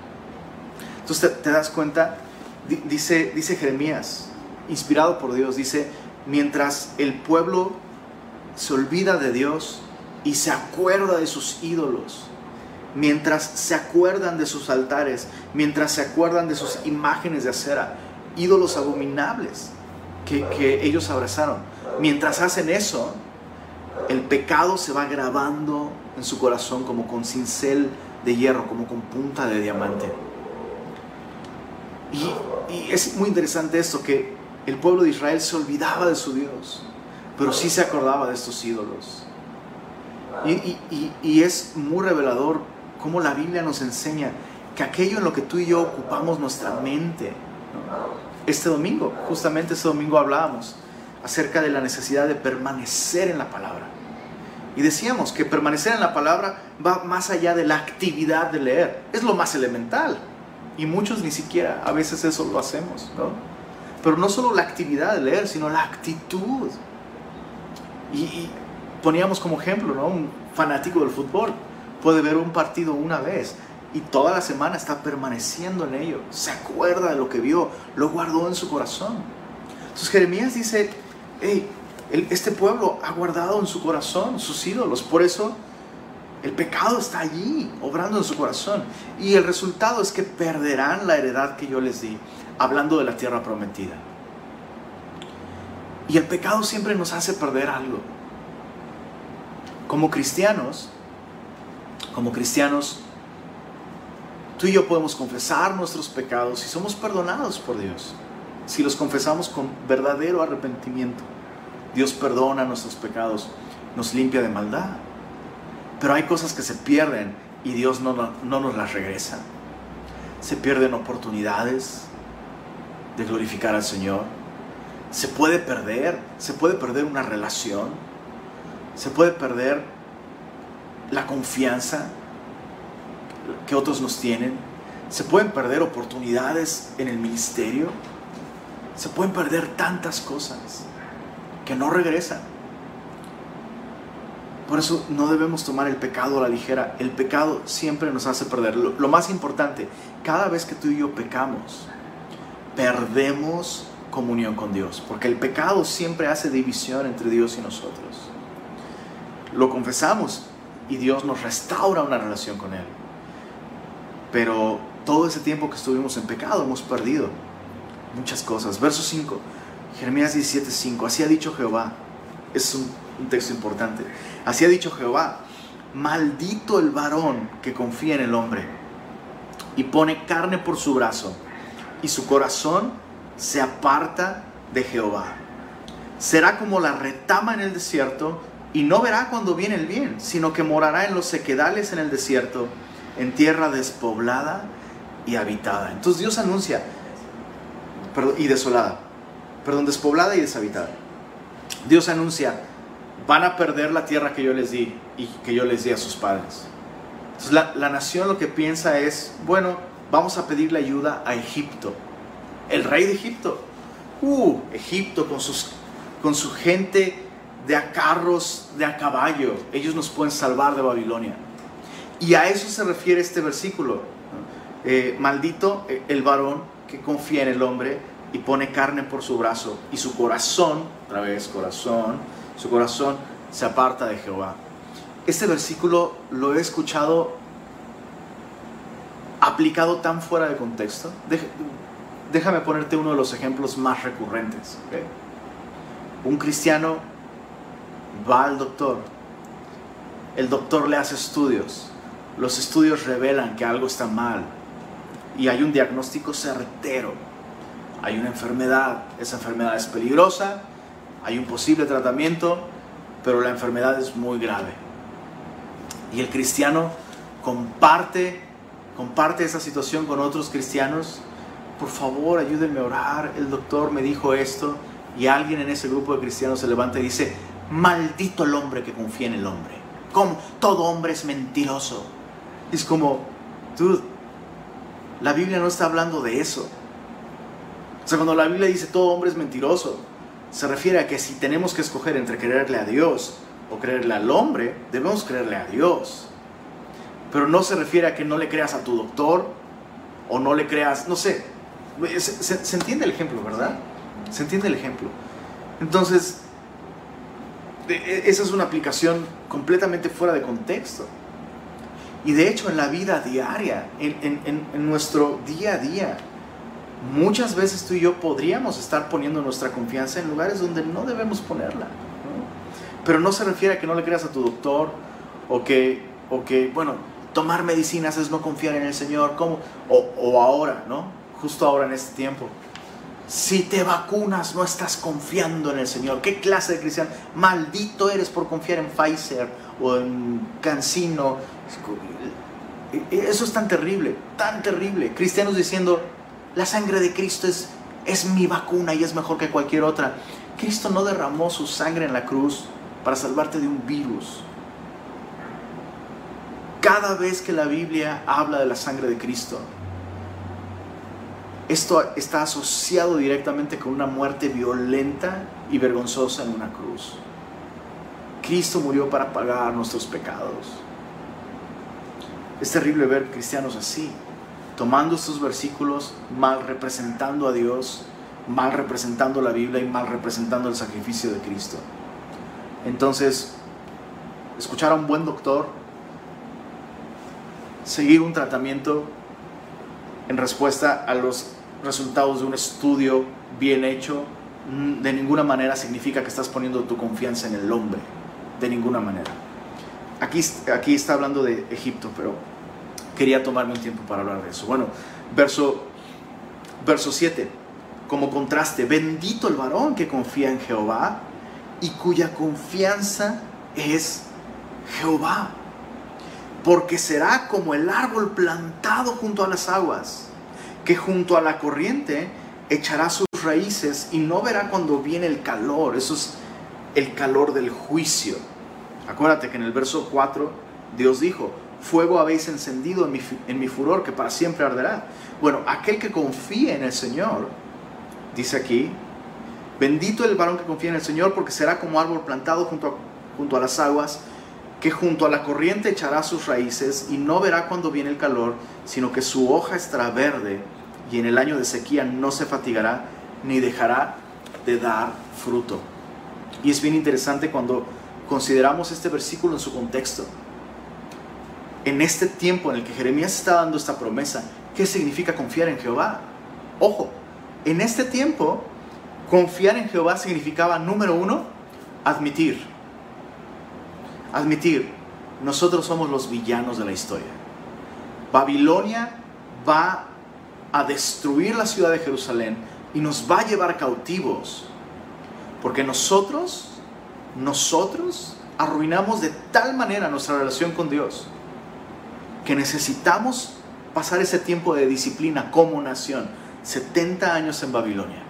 Entonces te, das cuenta, dice, dice Jeremías, inspirado por Dios, dice, mientras el pueblo se olvida de Dios y se acuerda de sus ídolos, mientras se acuerdan de sus altares, mientras se acuerdan de sus imágenes de acera, ídolos abominables que, que ellos abrazaron, mientras hacen eso, el pecado se va grabando en su corazón como con cincel de hierro, como con punta de diamante. Y, es muy interesante esto, que el pueblo de Israel se olvidaba de su Dios, pero sí se acordaba de estos ídolos. Y, y, es muy revelador cómo la Biblia nos enseña que aquello en lo que tú y yo ocupamos nuestra mente, este domingo, justamente este domingo hablábamos acerca de la necesidad de permanecer en la palabra. Y decíamos que permanecer en la palabra va más allá de la actividad de leer. Es lo más elemental. Y muchos ni siquiera a veces eso lo hacemos. Pero no solo la actividad de leer, sino la actitud. Y, poníamos como ejemplo, ¿no? Un fanático del fútbol puede ver un partido una vez y toda la semana está permaneciendo en ello. Se acuerda de lo que vio, lo guardó en su corazón. Entonces Jeremías dice, hey, este pueblo ha guardado en su corazón sus ídolos. Por eso el pecado está allí, obrando en su corazón. Y el resultado es que perderán la heredad que yo les di, hablando de la tierra prometida. Y el pecado siempre nos hace perder algo. Como cristianos, como cristianos, tú y yo podemos confesar nuestros pecados y somos perdonados por Dios. Si los confesamos con verdadero arrepentimiento. Dios perdona nuestros pecados, nos limpia de maldad. Pero hay cosas que se pierden y Dios no, no, nos las regresa. Se pierden oportunidades de glorificar al Señor. Se puede perder, se puede perder una relación. Se puede perder la confianza que otros nos tienen. Se pueden perder oportunidades en el ministerio. Se pueden perder tantas cosas que no regresan. Por eso no debemos tomar el pecado a la ligera. El pecado siempre nos hace perder. Lo, más importante, cada vez que tú y yo pecamos, perdemos comunión con Dios. Porque el pecado siempre hace división entre Dios y nosotros. Lo confesamos y Dios nos restaura una relación con Él. Pero todo ese tiempo que estuvimos en pecado hemos perdido muchas cosas. Verso 5. Jeremías 17:5, así ha dicho Jehová. Es un, texto importante. Así ha dicho Jehová, maldito el varón que confía en el hombre y pone carne por su brazo y su corazón se aparta de Jehová. Será como la retama en el desierto y no verá cuando viene el bien, sino que morará en los sequedales en el desierto, en tierra despoblada y habitada. Entonces Dios anuncia, y desolada perdón, despoblada y deshabitada. Dios anuncia, van a perder la tierra que yo les di y que yo les di a sus padres. Entonces la, nación lo que piensa es, bueno, vamos a pedirle ayuda a Egipto. El rey de Egipto. Uh, Egipto con, sus, con su gente de a carros, de a caballo. Ellos nos pueden salvar de Babilonia. Y a eso se refiere este versículo. Eh, maldito el varón que confía en el hombre y pone carne por su brazo y su corazón, otra vez corazón, su corazón se aparta de Jehová. Este versículo lo he escuchado aplicado tan fuera de contexto. déjame ponerte uno de los ejemplos más recurrentes. Un cristiano va al doctor, el doctor le hace estudios, los estudios revelan que algo está mal y hay un diagnóstico certero. Hay una enfermedad, esa enfermedad es peligrosa, hay un posible tratamiento, pero la enfermedad es muy grave. Y el cristiano comparte, comparte esa situación con otros cristianos. Por favor, ayúdenme a orar. El doctor me dijo esto. Y alguien en ese grupo de cristianos se levanta y dice, maldito el hombre que confía en el hombre. Como todo hombre es mentiroso. Es como, la Biblia no está hablando de eso. O sea, cuando la Biblia dice todo hombre es mentiroso, se refiere a que si tenemos que escoger entre creerle a Dios o creerle al hombre, debemos creerle a Dios. Pero no se refiere a que no le creas a tu doctor o no le creas, no sé. Se entiende el ejemplo, ¿verdad? Se entiende el ejemplo. Entonces, e, esa es una aplicación completamente fuera de contexto. Y de hecho en la vida diaria, en, nuestro día a día, muchas veces tú y yo podríamos estar poniendo nuestra confianza en lugares donde no debemos ponerla. Pero no se refiere a que no le creas a tu doctor o que, o que bueno, tomar medicinas es no confiar en el Señor, como O, o ahora, ¿no? Justo ahora en este tiempo. Si te vacunas no estás confiando en el Señor. ¿Qué clase de cristiano? Maldito eres por confiar en Pfizer o en Cancino eso es tan terrible, tan terrible. Cristianos diciendo, la sangre de Cristo es, es mi vacuna y es mejor que cualquier otra. Cristo no derramó su sangre en la cruz para salvarte de un virus. Cada vez que la Biblia habla de la sangre de Cristo, esto está asociado directamente con una muerte violenta y vergonzosa en una cruz. Cristo murió para pagar nuestros pecados. Es terrible ver cristianos así, tomando estos versículos, mal representando a Dios, mal representando la Biblia y mal representando el sacrificio de Cristo. Entonces, escuchar a un buen doctor, seguir un tratamiento en respuesta a los resultados de un estudio bien hecho, mm, de ninguna manera significa que estás poniendo tu confianza en el hombre, de ninguna manera. Aquí, aquí está hablando de Egipto, pero quería tomarme un tiempo para hablar de eso. Bueno, verso, verso 7, como contraste, bendito el varón que confía en Jehová y cuya confianza es Jehová, porque será como el árbol plantado junto a las aguas, que junto a la corriente echará sus raíces y no verá cuando viene el calor, eso es el calor del juicio Acuérdate que en el verso 4 Dios dijo, fuego habéis encendido en mi, furor que para siempre arderá. Bueno, aquel que confía en el Señor, dice aquí, bendito el varón que confía en el Señor porque será como árbol plantado junto a, junto a las aguas, que junto a la corriente echará sus raíces y no verá cuando viene el calor, sino que su hoja estará verde y en el año de sequía no se fatigará ni dejará de dar fruto. Y es bien interesante cuando consideramos este versículo en su contexto, en este tiempo en el que Jeremías está dando esta promesa, ¿qué significa confiar en Jehová? Ojo, en este tiempo, confiar en Jehová significaba, número uno, admitir. Admitir, nosotros somos los villanos de la historia. Babilonia va a destruir la ciudad de Jerusalén y nos va a llevar cautivos. Porque nosotros nosotros arruinamos de tal manera nuestra relación con Dios que necesitamos pasar ese tiempo de disciplina como nación, 70 años en Babilonia.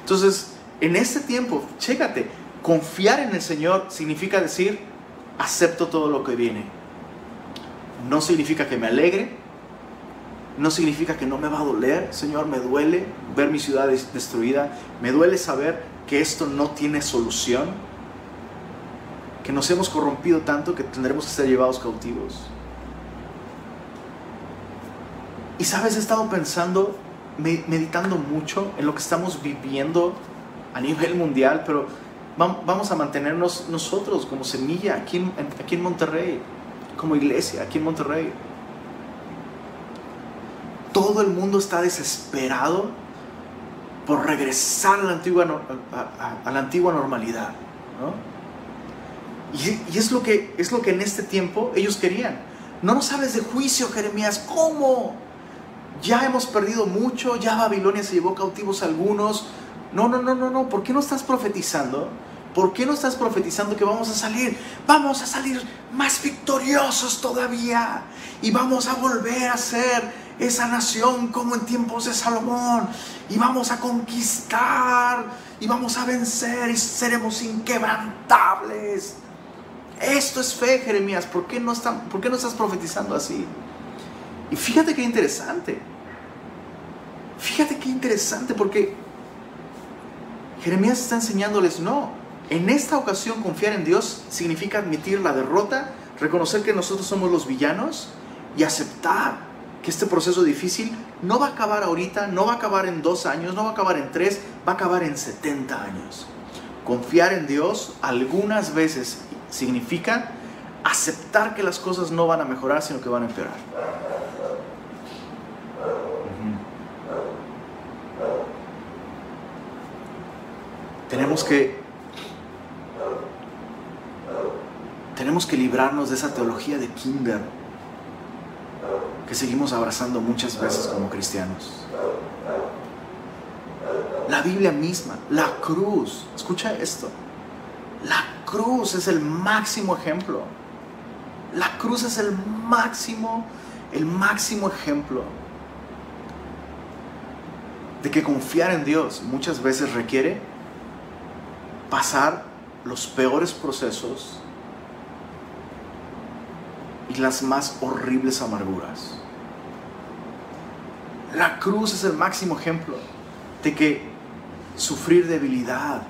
Entonces, en este tiempo, chécate, confiar en el Señor significa decir, acepto todo lo que viene. No significa que me alegre, no significa que no me va a doler, Señor, me duele ver mi ciudad destruida, me duele saber que esto no tiene solución, que nos hemos corrompido tanto que tendremos que ser llevados cautivos. Y sabes, he estado pensando, meditando mucho en lo que estamos viviendo a nivel mundial, pero vamos a mantenernos nosotros como semilla aquí en, Monterrey, como iglesia aquí en Monterrey. Todo el mundo está desesperado por regresar a la antigua, a, la antigua normalidad. Y, es, lo que, es lo que en este tiempo ellos querían. No nos hables de juicio, Jeremías. ¿Cómo? Ya hemos perdido mucho, ya Babilonia se llevó cautivos algunos. No, no, no, no, no. ¿Por qué no estás profetizando? ¿Por qué no estás profetizando que vamos a salir? Vamos a salir más victoriosos todavía. Y vamos a volver a ser esa nación como en tiempos de Salomón. Y vamos a conquistar. Y vamos a vencer y seremos inquebrantables. Esto es fe, Jeremías. ¿Por qué no, ¿por qué no estás profetizando así? Y fíjate qué interesante. Fíjate qué interesante porque Jeremías está enseñándoles, no, en esta ocasión confiar en Dios significa admitir la derrota, reconocer que nosotros somos los villanos y aceptar que este proceso difícil no va a acabar ahorita, no va a acabar en dos años, no va a acabar en tres, va a acabar en 70 años. Confiar en Dios algunas veces significa aceptar que las cosas no van a mejorar, sino que van a empeorar. Tenemos que tenemos que librarnos de esa teología de kinder que seguimos abrazando muchas veces como cristianos. La Biblia misma, la cruz, escucha esto, la cruz es el máximo ejemplo. La cruz es el máximo, el máximo ejemplo de que confiar en Dios muchas veces requiere pasar los peores procesos y las más horribles amarguras. La cruz es el máximo ejemplo de que sufrir debilidad,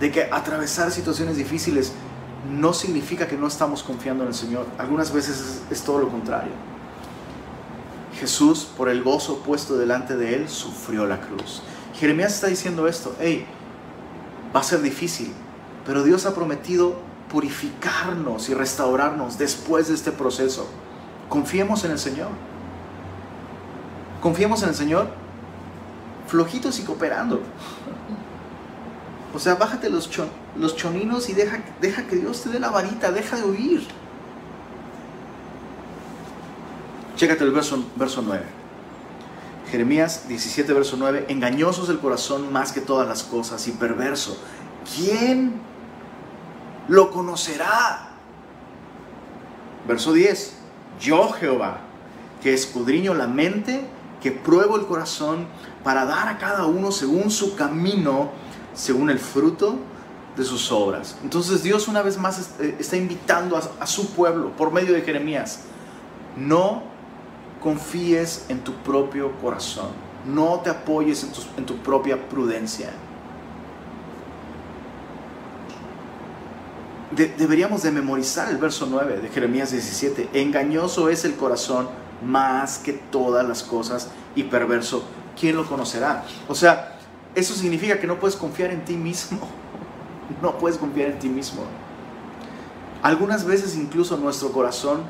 de que atravesar situaciones difíciles no significa que no estamos confiando en el Señor. Algunas veces es, todo lo contrario. Jesús, por el gozo puesto delante de él, sufrió la cruz. Jeremías está diciendo esto, hey, va a ser difícil, pero Dios ha prometido purificarnos y restaurarnos después de este proceso. Confiemos en el Señor. Confiemos en el Señor flojitos y cooperando. O sea, bájate los, los choninos y deja, deja que Dios te dé la varita, deja de huir. Chécate el verso, verso 9. Jeremías 17, verso 9. Engañoso es el corazón más que todas las cosas y perverso. ¿Quién lo conocerá? Verso 10. Yo Jehová, que escudriño la mente, que pruebo el corazón para dar a cada uno según su camino según el fruto de sus obras. Entonces Dios una vez más eh, está invitando a, su pueblo por medio de Jeremías. No confíes en tu propio corazón. No te apoyes en tu, en tu propia prudencia. Deberíamos de memorizar el verso 9 de Jeremías 17. Engañoso es el corazón más que todas las cosas y perverso. ¿Quién lo conocerá? O sea, eso significa que no puedes confiar en ti mismo. (laughs) No puedes confiar en ti mismo. Algunas veces incluso nuestro corazón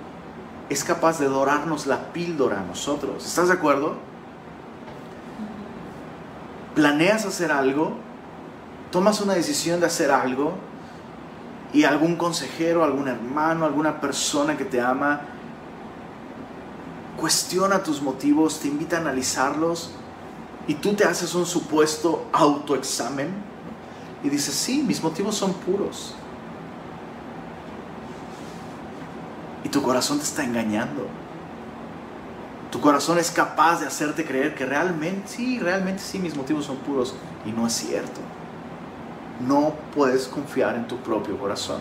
es capaz de dorarnos la píldora a nosotros. ¿Estás de acuerdo? Planeas hacer algo, tomas una decisión de hacer algo y algún consejero, algún hermano, alguna persona que te ama cuestiona tus motivos, te invita a analizarlos y tú te haces un supuesto autoexamen y dices, sí, mis motivos son puros. Y tu corazón te está engañando. Tu corazón es capaz de hacerte creer que realmente, sí, realmente sí, mis motivos son puros. Y no es cierto. No puedes confiar en tu propio corazón.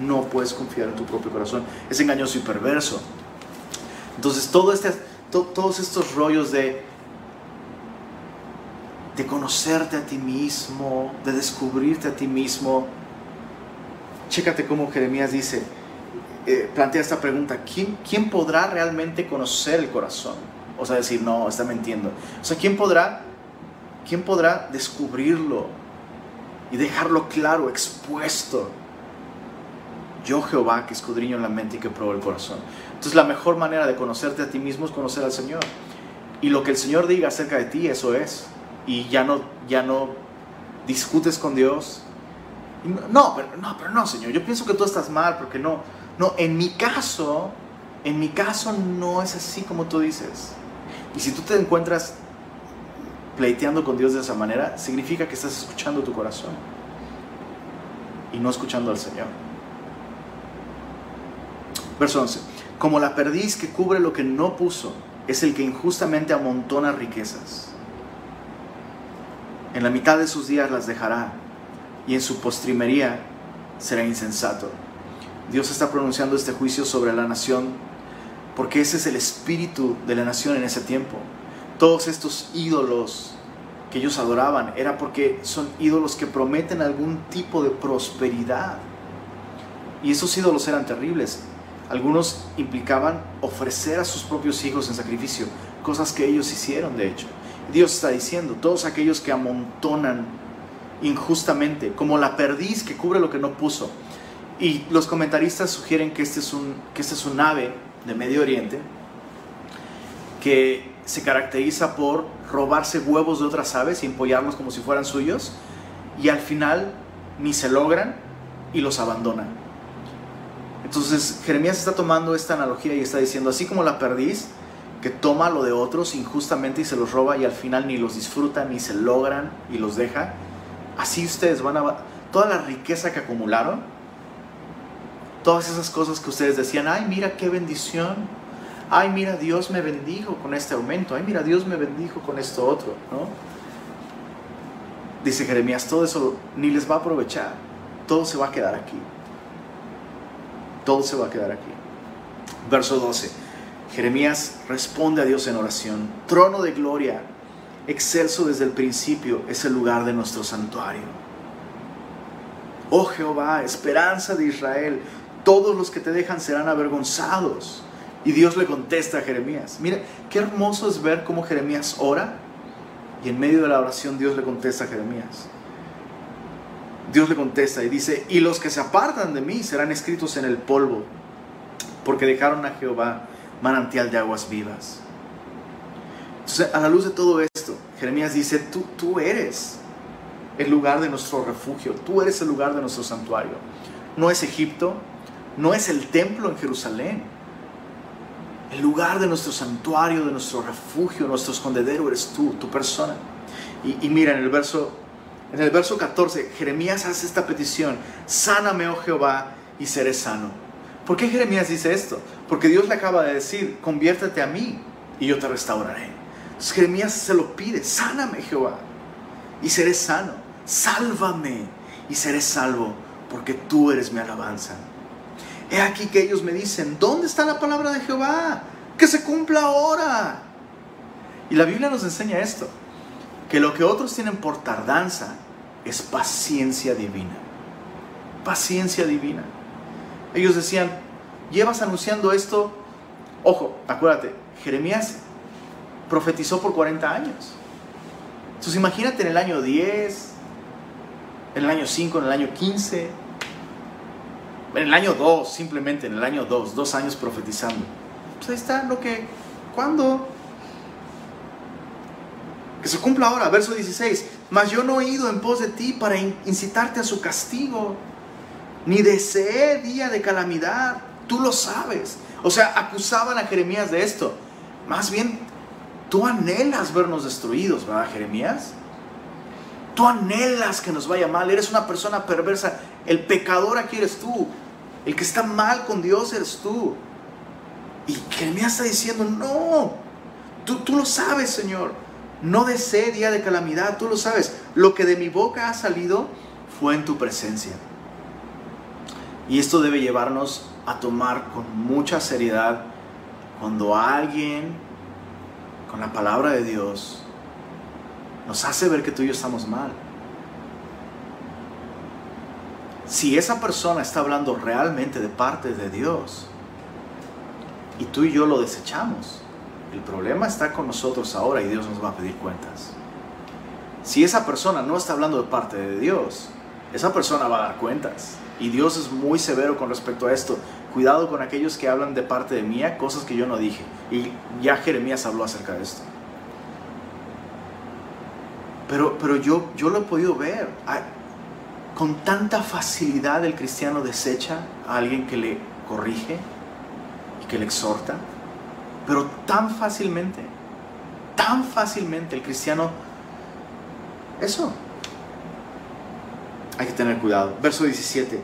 No puedes confiar en tu propio corazón. Es engañoso y perverso. Entonces, este, todos estos rollos de de conocerte a ti mismo, de descubrirte a ti mismo. Chécate cómo Jeremías dice, eh, plantea esta pregunta, ¿quién, ¿quién podrá realmente conocer el corazón? O sea, decir, no, está mintiendo. O sea, ¿quién podrá, quién podrá descubrirlo y dejarlo claro, expuesto? Yo Jehová que escudriño la mente y que pruebo el corazón. Entonces la mejor manera de conocerte a ti mismo es conocer al Señor. Y lo que el Señor diga acerca de ti, eso es. Y ya no, ya no discutes con Dios. No, pero no, pero no, Señor. Yo pienso que tú estás mal porque no. No, en mi caso, en mi caso no es así como tú dices. Y si tú te encuentras pleiteando con Dios de esa manera, significa que estás escuchando tu corazón y no escuchando al Señor. Verso 11. Como la perdiz que cubre lo que no puso, es el que injustamente amontona riquezas. En la mitad de sus días las dejará y en su postrimería será insensato. Dios está pronunciando este juicio sobre la nación porque ese es el espíritu de la nación en ese tiempo. Todos estos ídolos que ellos adoraban era porque son ídolos que prometen algún tipo de prosperidad. Y esos ídolos eran terribles. Algunos implicaban ofrecer a sus propios hijos en sacrificio, cosas que ellos hicieron de hecho. Dios está diciendo, todos aquellos que amontonan injustamente, como la perdiz que cubre lo que no puso. Y los comentaristas sugieren que este es un, que este es un ave de Medio Oriente que se caracteriza por robarse huevos de otras aves y empollarlos como si fueran suyos y al final ni se logran y los abandonan. Entonces Jeremías está tomando esta analogía y está diciendo, así como la perdiz, que toma lo de otros injustamente y se los roba y al final ni los disfruta, ni se logran y los deja, así ustedes van a... Toda la riqueza que acumularon, todas esas cosas que ustedes decían, ay, mira qué bendición, ay, mira, Dios me bendijo con este aumento, ay, mira, Dios me bendijo con esto otro, ¿no? Dice Jeremías, todo eso ni les va a aprovechar, todo se va a quedar aquí. Todo se va a quedar aquí. Verso 12. Jeremías responde a Dios en oración. Trono de gloria, excelso desde el principio, es el lugar de nuestro santuario. Oh Jehová, esperanza de Israel, todos los que te dejan serán avergonzados. Y Dios le contesta a Jeremías. Mira, qué hermoso es ver cómo Jeremías ora y en medio de la oración Dios le contesta a Jeremías. Dios le contesta y dice, y los que se apartan de mí serán escritos en el polvo, porque dejaron a Jehová manantial de aguas vivas. Entonces, a la luz de todo esto, Jeremías dice, tú, tú eres el lugar de nuestro refugio, tú eres el lugar de nuestro santuario. No es Egipto, no es el templo en Jerusalén. El lugar de nuestro santuario, de nuestro refugio, nuestro escondedero eres tú, tu persona. Y, mira, en el verso en el verso 14, Jeremías hace esta petición, sáname, oh Jehová, y seré sano. ¿Por qué Jeremías dice esto? Porque Dios le acaba de decir, conviértete a mí y yo te restauraré. Jeremías se lo pide, sáname, Jehová, y seré sano. Sálvame y seré salvo, porque tú eres mi alabanza. He aquí que ellos me dicen, ¿dónde está la palabra de Jehová? Que se cumpla ahora. Y la Biblia nos enseña esto que lo que otros tienen por tardanza es paciencia divina. Paciencia divina. Ellos decían, llevas anunciando esto, ojo, acuérdate, Jeremías profetizó por 40 años. Entonces imagínate en el año 10, en el año 5, en el año 15, en el año 2, simplemente en el año 2, dos años profetizando. Pues ahí está lo que, ¿cuándo? Que se cumpla ahora, verso 16. Mas yo no he ido en pos de ti para incitarte a su castigo, ni deseé día de calamidad. Tú lo sabes. O sea, acusaban a Jeremías de esto. Más bien, tú anhelas vernos destruidos, ¿verdad, Jeremías? Tú anhelas que nos vaya mal. Eres una persona perversa. El pecador aquí eres tú. El que está mal con Dios eres tú. Y Jeremías está diciendo, no, tú, tú lo sabes, Señor. No desee día de calamidad, tú lo sabes. Lo que de mi boca ha salido fue en tu presencia. Y esto debe llevarnos a tomar con mucha seriedad cuando alguien con la palabra de Dios nos hace ver que tú y yo estamos mal. Si esa persona está hablando realmente de parte de Dios y tú y yo lo desechamos, el problema está con nosotros ahora y Dios nos va a pedir cuentas. Si esa persona no está hablando de parte de Dios, esa persona va a dar cuentas. Y Dios es muy severo con respecto a esto. Cuidado con aquellos que hablan de parte de mía cosas que yo no dije. Y ya Jeremías habló acerca de esto. Pero, pero yo, yo lo he podido ver. Con tanta facilidad el cristiano desecha a alguien que le corrige y que le exhorta. Pero tan fácilmente, tan fácilmente el cristiano... Eso. Hay que tener cuidado. Verso 17.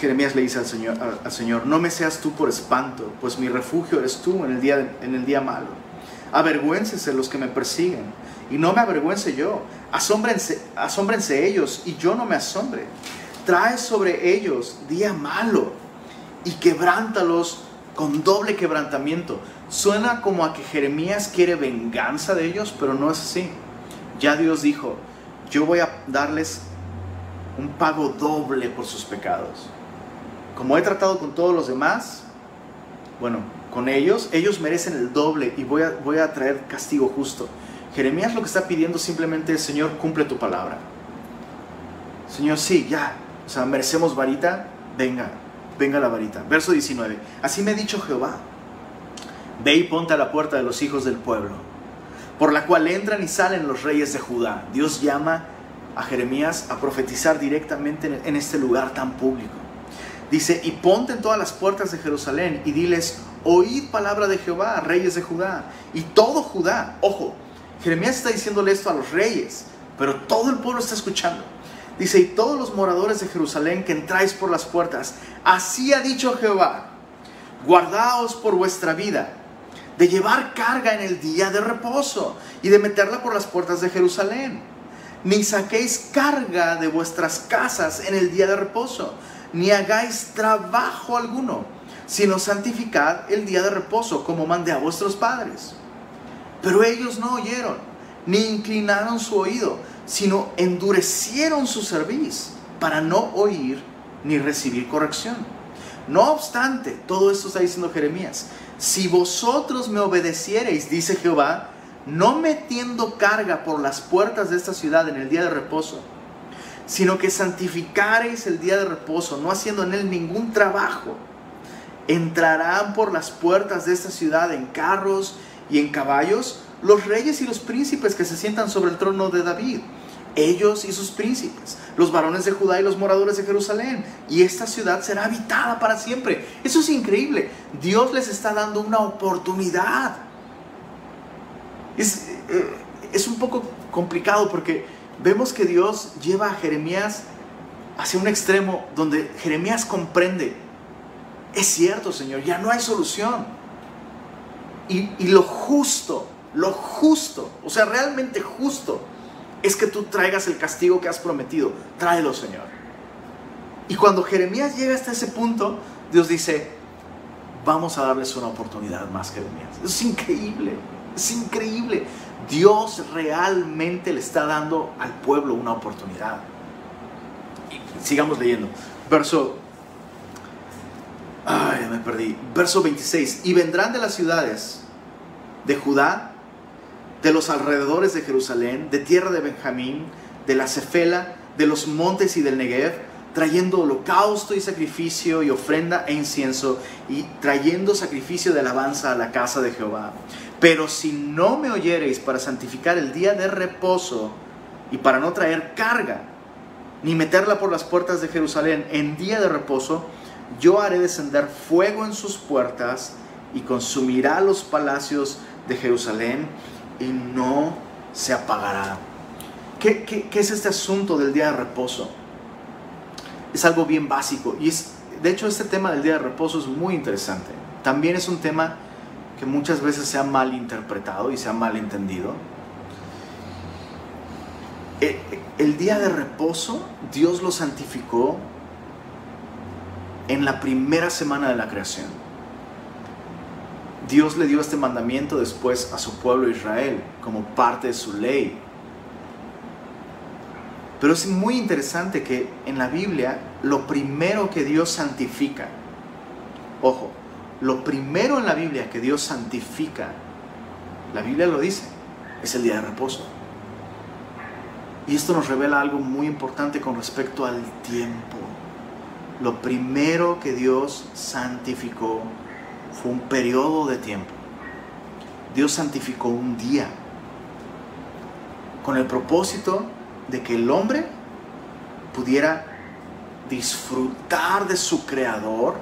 Jeremías le dice al Señor, al, Señor, no me seas tú por espanto, pues mi refugio eres tú en el día, en el día malo. Avergüéncese los que me persiguen y no me avergüence yo. Asómbrense, asómbrense ellos y yo no me asombre. Trae sobre ellos día malo y quebrántalos con doble quebrantamiento. Suena como a que Jeremías quiere venganza de ellos, pero no es así. Ya Dios dijo, yo voy a darles un pago doble por sus pecados. Como he tratado con todos los demás, bueno, con ellos, ellos merecen el doble y voy a, voy a traer castigo justo. Jeremías lo que está pidiendo simplemente es, Señor, cumple tu palabra. Señor, sí, ya. O sea, merecemos varita, venga, venga la varita. Verso 19. Así me ha dicho Jehová. Ve y ponte a la puerta de los hijos del pueblo, por la cual entran y salen los reyes de Judá. Dios llama a Jeremías a profetizar directamente en este lugar tan público. Dice, y ponte en todas las puertas de Jerusalén y diles, oíd palabra de Jehová, reyes de Judá, y todo Judá. Ojo, Jeremías está diciéndole esto a los reyes, pero todo el pueblo está escuchando. Dice, y todos los moradores de Jerusalén que entráis por las puertas, así ha dicho Jehová, guardaos por vuestra vida, de llevar carga en el día de reposo y de meterla por las puertas de Jerusalén. Ni saquéis carga de vuestras casas en el día de reposo, ni hagáis trabajo alguno, sino santificad el día de reposo, como mandé a vuestros padres. Pero ellos no oyeron, ni inclinaron su oído, sino endurecieron su cerviz para no oír ni recibir corrección. No obstante, todo esto está diciendo Jeremías, si vosotros me obedeciereis, dice Jehová, no metiendo carga por las puertas de esta ciudad en el día de reposo, sino que santificareis el día de reposo, no haciendo en él ningún trabajo, entrarán por las puertas de esta ciudad en carros y en caballos los reyes y los príncipes que se sientan sobre el trono de David, ellos y sus príncipes, los varones de Judá y los moradores de Jerusalén, y esta ciudad será habitada para siempre. Eso es increíble. Dios les está dando una oportunidad. Es, eh, es un poco complicado porque vemos que Dios lleva a Jeremías hacia un extremo donde Jeremías comprende, es cierto Señor, ya no hay solución y, lo justo, lo justo, o sea, realmente justo, es que tú traigas el castigo que has prometido. Tráelo, Señor. Y cuando Jeremías llega hasta ese punto, Dios dice, vamos a darles una oportunidad más, Jeremías. Es increíble, es increíble. Dios realmente le está dando al pueblo una oportunidad. Y sigamos leyendo. Verso Ay, me perdí. Verso 26. Y vendrán de las ciudades de Judá, de los alrededores de Jerusalén, de tierra de Benjamín, de la Cefela, de los montes y del Negev, trayendo holocausto y sacrificio y ofrenda e incienso, y trayendo sacrificio de alabanza a la casa de Jehová. Pero si no me oyereis para santificar el día de reposo y para no traer carga, ni meterla por las puertas de Jerusalén en día de reposo, yo haré descender fuego en sus puertas y consumirá los palacios de Jerusalén y no se apagará. ¿Qué, es este asunto del día de reposo? Es algo bien básico y es, de hecho este tema del día de reposo es muy interesante. También es un tema que muchas veces se ha mal interpretado y se ha mal entendido. Eh, el día de reposo Dios lo santificó en la primera semana de la creación. Dios le dio este mandamiento después a su pueblo Israel como parte de su ley. Pero es muy interesante que en la Biblia lo primero que Dios santifica, ojo, lo primero en la Biblia que Dios santifica, la Biblia lo dice, es el día de reposo. Y esto nos revela algo muy importante con respecto al tiempo lo primero que Dios santificó fue un periodo de tiempo. Dios santificó un día. con el propósito de que el hombre pudiera disfrutar de su creador,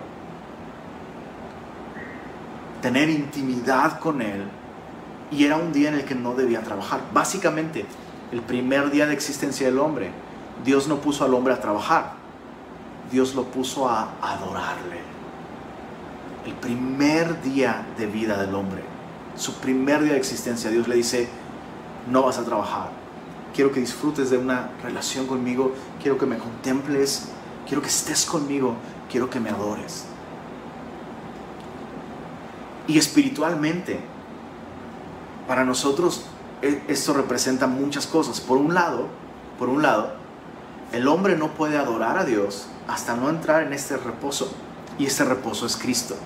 tener intimidad con él, y era un día en el que no debía trabajar. Básicamente, el primer día de existencia del hombre, Dios no puso al hombre a trabajar, Dios lo puso a adorarle. El primer día de vida del hombre, su primer día de existencia, Dios le dice, no vas a trabajar. Quiero que disfrutes de una relación conmigo, quiero que me contemples, quiero que estés conmigo, quiero que me adores. Y espiritualmente, para nosotros e, esto representa muchas cosas. Por un lado, por un lado, el hombre no puede adorar a Dios hasta no entrar en este reposo. Y este reposo es Cristo.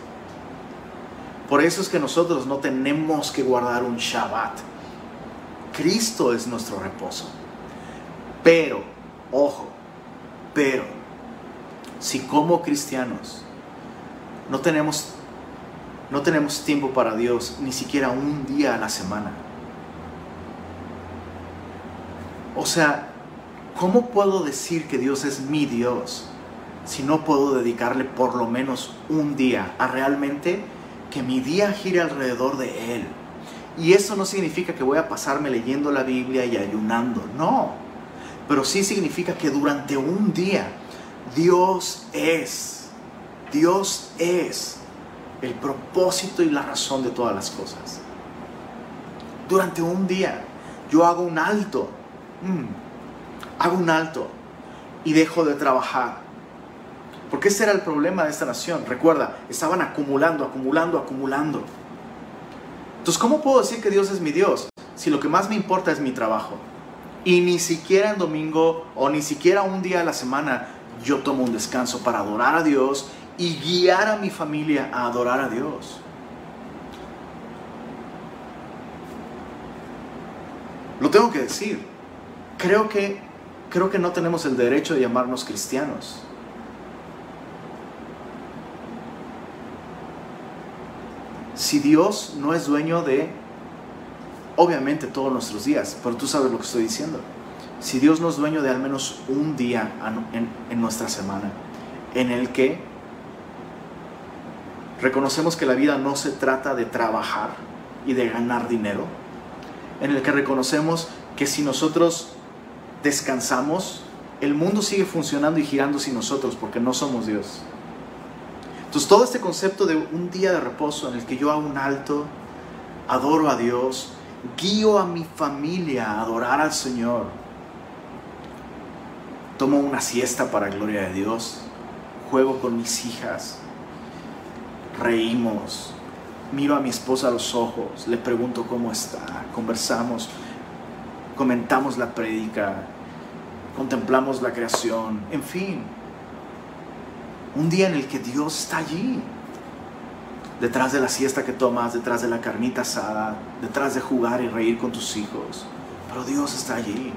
Por eso es que nosotros no tenemos que guardar un Shabbat. Cristo es nuestro reposo. Pero, ojo, pero, si como cristianos no tenemos, no tenemos tiempo para Dios ni siquiera un día a la semana, o sea, ¿cómo puedo decir que Dios es mi Dios si no puedo dedicarle por lo menos un día a realmente que mi día gire alrededor de Él? Y eso no significa que voy a pasarme leyendo la Biblia y ayunando, no. Pero sí significa que durante un día Dios es, Dios es el propósito y la razón de todas las cosas. Durante un día yo hago un alto Mm. hago un alto y dejo de trabajar. Porque ese era el problema de esta nación. Recuerda, estaban acumulando, acumulando, acumulando. Entonces, ¿cómo puedo decir que Dios es mi Dios si lo que más me importa es mi trabajo? Y ni siquiera en domingo o ni siquiera un día a la semana yo tomo un descanso para adorar a Dios y guiar a mi familia a adorar a Dios. Lo tengo que decir creo que, creo que no tenemos el derecho de llamarnos cristianos. Si Dios no es dueño de, obviamente, todos nuestros días, pero tú sabes lo que estoy diciendo. Si Dios no es dueño de al menos un día en, nuestra semana, en el que reconocemos que la vida no se trata de trabajar y de ganar dinero, en el que reconocemos que si nosotros descansamos, el mundo sigue funcionando y girando sin nosotros porque no somos Dios. Entonces todo este concepto de un día de reposo en el que yo hago un alto, adoro a Dios, guío a mi familia a adorar al Señor, tomo una siesta para gloria de Dios, juego con mis hijas, reímos, miro a mi esposa a los ojos, le pregunto cómo está, conversamos, comentamos la prédica, contemplamos la creación, en fin. Un día en el que Dios está allí, detrás de la siesta que tomas, detrás de la carnita asada, detrás de jugar y reír con tus hijos. Pero Dios está allí.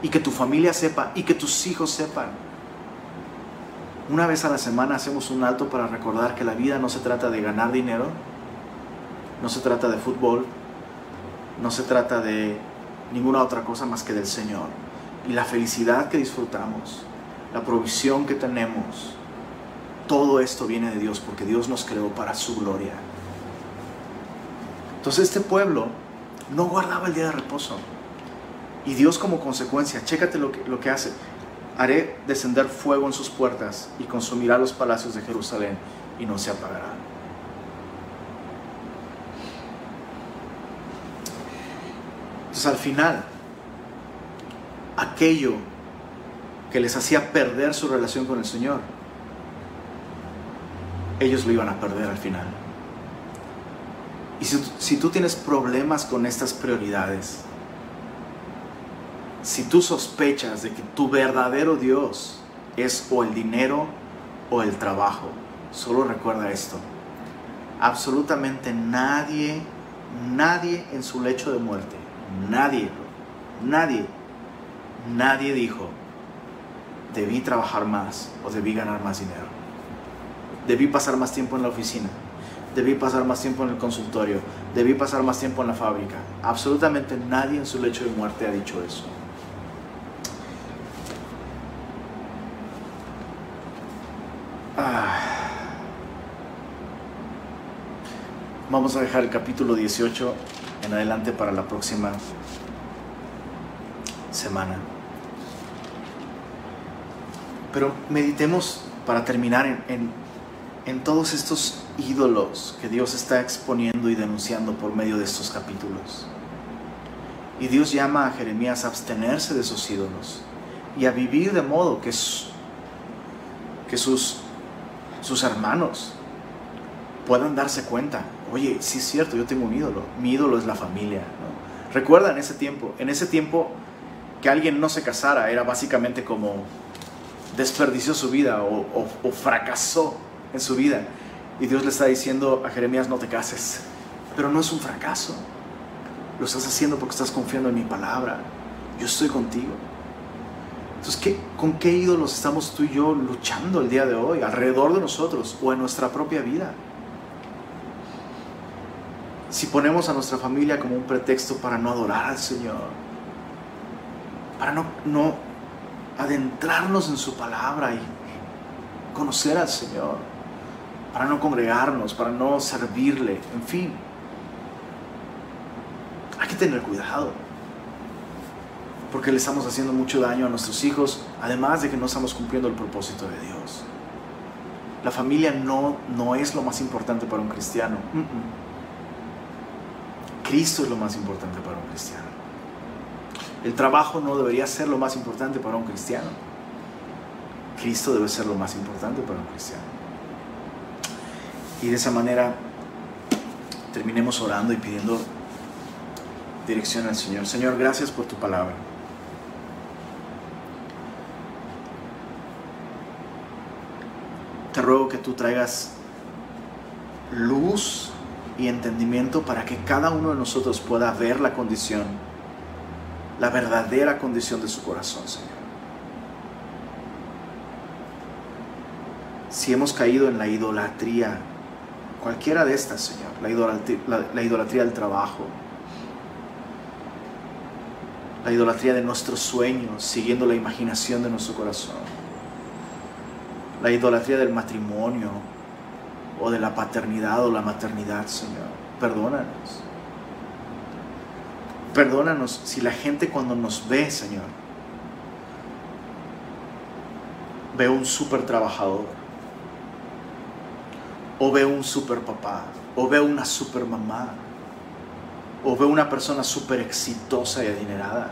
Y que tu familia sepa y que tus hijos sepan. Una vez a la semana hacemos un alto para recordar que la vida no se trata de ganar dinero, no se trata de fútbol, no se trata de ninguna otra cosa más que del Señor. Y la felicidad que disfrutamos, la provisión que tenemos, todo esto viene de Dios porque Dios nos creó para su gloria. Entonces este pueblo no guardaba el día de reposo. Y Dios como consecuencia, chécate lo que, lo que hace. Haré descender fuego en sus puertas y consumirá los palacios de Jerusalén y no se apagará. Entonces al final, aquello que les hacía perder su relación con el Señor, ellos lo iban a perder al final. Y si, tú tienes problemas con estas prioridades, si tú sospechas de que tu verdadero Dios es o el dinero o el trabajo, solo recuerda esto. Absolutamente nadie, nadie en su lecho de muerte Nadie, nadie, nadie dijo, debí trabajar más o debí ganar más dinero. Debí pasar más tiempo en la oficina. debí pasar más tiempo en el consultorio, debí pasar más tiempo en la fábrica. Absolutamente nadie en su lecho de muerte ha dicho eso. Ah. Vamos a dejar el capítulo 18 en adelante para la próxima semana. Pero meditemos para terminar en, en, todos estos ídolos que Dios está exponiendo y denunciando por medio de estos capítulos. Y Dios llama a Jeremías a abstenerse de esos ídolos y a vivir de modo que, que sus, sus hermanos puedan darse cuenta, oye, sí es cierto, yo tengo un ídolo, mi ídolo es la familia. Recuerda en ese tiempo, en ese tiempo que alguien no se casara era básicamente como desperdició su vida o, fracasó en su vida. Y Dios le está diciendo a Jeremías, no te cases. Pero no es un fracaso. Lo estás haciendo porque estás confiando en mi palabra. Yo estoy contigo. Entonces, ¿qué, ¿con qué ídolos estamos tú y yo luchando el día de hoy, alrededor de nosotros o en nuestra propia vida? Si ponemos a nuestra familia como un pretexto para no adorar al Señor, para no, no adentrarnos en su palabra y conocer al Señor, para no congregarnos, para no servirle, en fin. Hay que tener cuidado, porque le estamos haciendo mucho daño a nuestros hijos, además de que no estamos cumpliendo el propósito de Dios. La familia no, no es lo más importante para un cristiano. Cristo es lo más importante para un cristiano. El trabajo no debería ser lo más importante para un cristiano. Cristo debe ser lo más importante para un cristiano. Y de esa manera terminemos orando y pidiendo dirección al Señor. Señor, gracias por tu palabra. Te ruego que tú traigas luz y entendimiento para que cada uno de nosotros pueda ver la condición la verdadera condición de su corazón, Señor. Si hemos caído en la idolatría, cualquiera de estas, Señor, la idolatría, la, idolatría del trabajo, la idolatría de nuestros sueños, siguiendo la imaginación de nuestro corazón, la idolatría del matrimonio o de la paternidad o la maternidad, Señor, perdónanos. Perdónanos si la gente cuando nos ve, Señor, ve un súper trabajador, o ve un súper papá, o ve una súper mamá, o ve una persona súper exitosa y adinerada.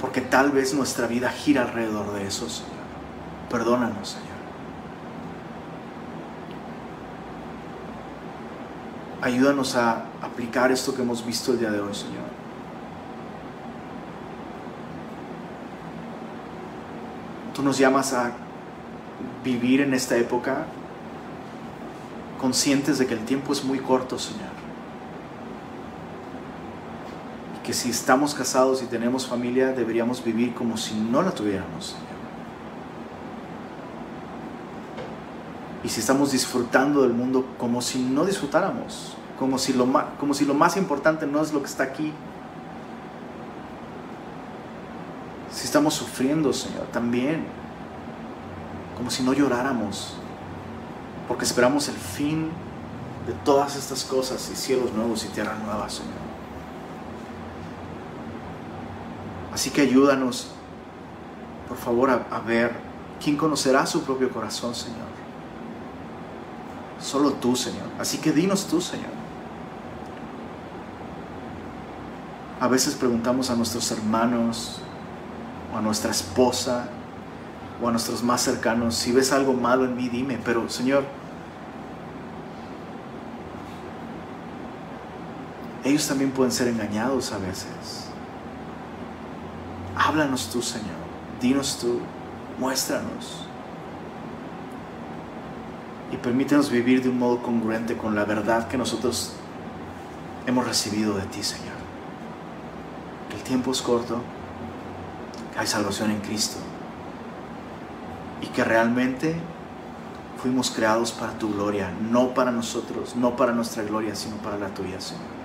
Porque tal vez nuestra vida gira alrededor de eso, Señor. Perdónanos, Señor. Ayúdanos a aplicar esto que hemos visto el día de hoy, Señor. Tú nos llamas a vivir en esta época conscientes de que el tiempo es muy corto, Señor. Y que si estamos casados y tenemos familia, deberíamos vivir como si no la tuviéramos, Señor. Y si estamos disfrutando del mundo como si no disfrutáramos como si, lo más, como si lo más importante no es lo que está aquí. Si estamos sufriendo, Señor, también, como si no lloráramos, porque esperamos el fin de todas estas cosas y cielos nuevos y tierra nueva, Señor. Así que ayúdanos, por favor, a, a ver quién conocerá su propio corazón, Señor. Solo tú, Señor. Así que dinos tú, Señor. A veces preguntamos a nuestros hermanos o a nuestra esposa o a nuestros más cercanos, si ves algo malo en mí, dime, pero Señor, ellos también pueden ser engañados a veces. Háblanos tú, Señor, dinos tú, muéstranos. Y permítenos vivir de un modo congruente con la verdad que nosotros hemos recibido de ti, Señor tiempo es corto, hay salvación en Cristo y que realmente fuimos creados para tu gloria, no para nosotros, no para nuestra gloria, sino para la tuya, Señor.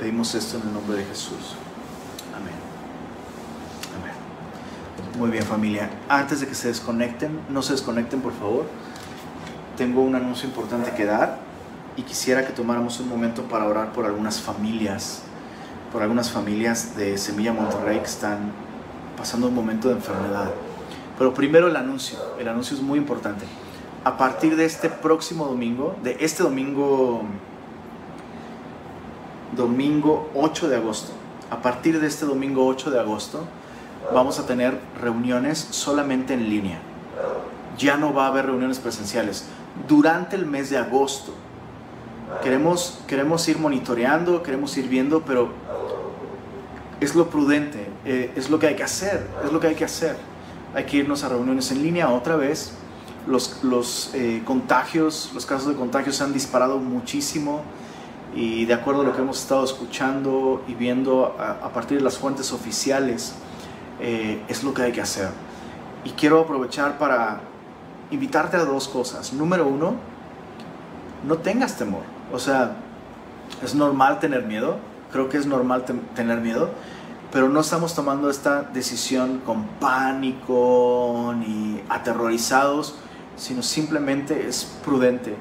Pedimos esto en el nombre de Jesús. Amén. Amén. Muy bien familia. Antes de que se desconecten, no se desconecten por favor. Tengo un anuncio importante que dar y quisiera que tomáramos un momento para orar por algunas familias, por algunas familias de Semilla Monterrey que están pasando un momento de enfermedad. Pero primero el anuncio. El anuncio es muy importante. A partir de este próximo domingo, de este domingo, domingo 8 de agosto, a partir de este domingo 8 de agosto, vamos a tener reuniones solamente en línea. Ya no va a haber reuniones presenciales. Durante el mes de agosto, queremos, queremos ir monitoreando, queremos ir viendo, pero es lo prudente, eh, es lo que hay que hacer, es lo que hay que hacer hay que irnos a reuniones en línea otra vez. Los, los eh, contagios, los casos de contagios se han disparado muchísimo y de acuerdo a lo que hemos estado escuchando y viendo a, partir de las fuentes oficiales, eh, es lo que hay que hacer. Y quiero aprovechar para invitarte a dos cosas. Número uno, no tengas temor. O sea, es normal tener miedo. Creo que es normal tener miedo pero no estamos tomando esta decisión con pánico ni aterrorizados, sino simplemente es prudente,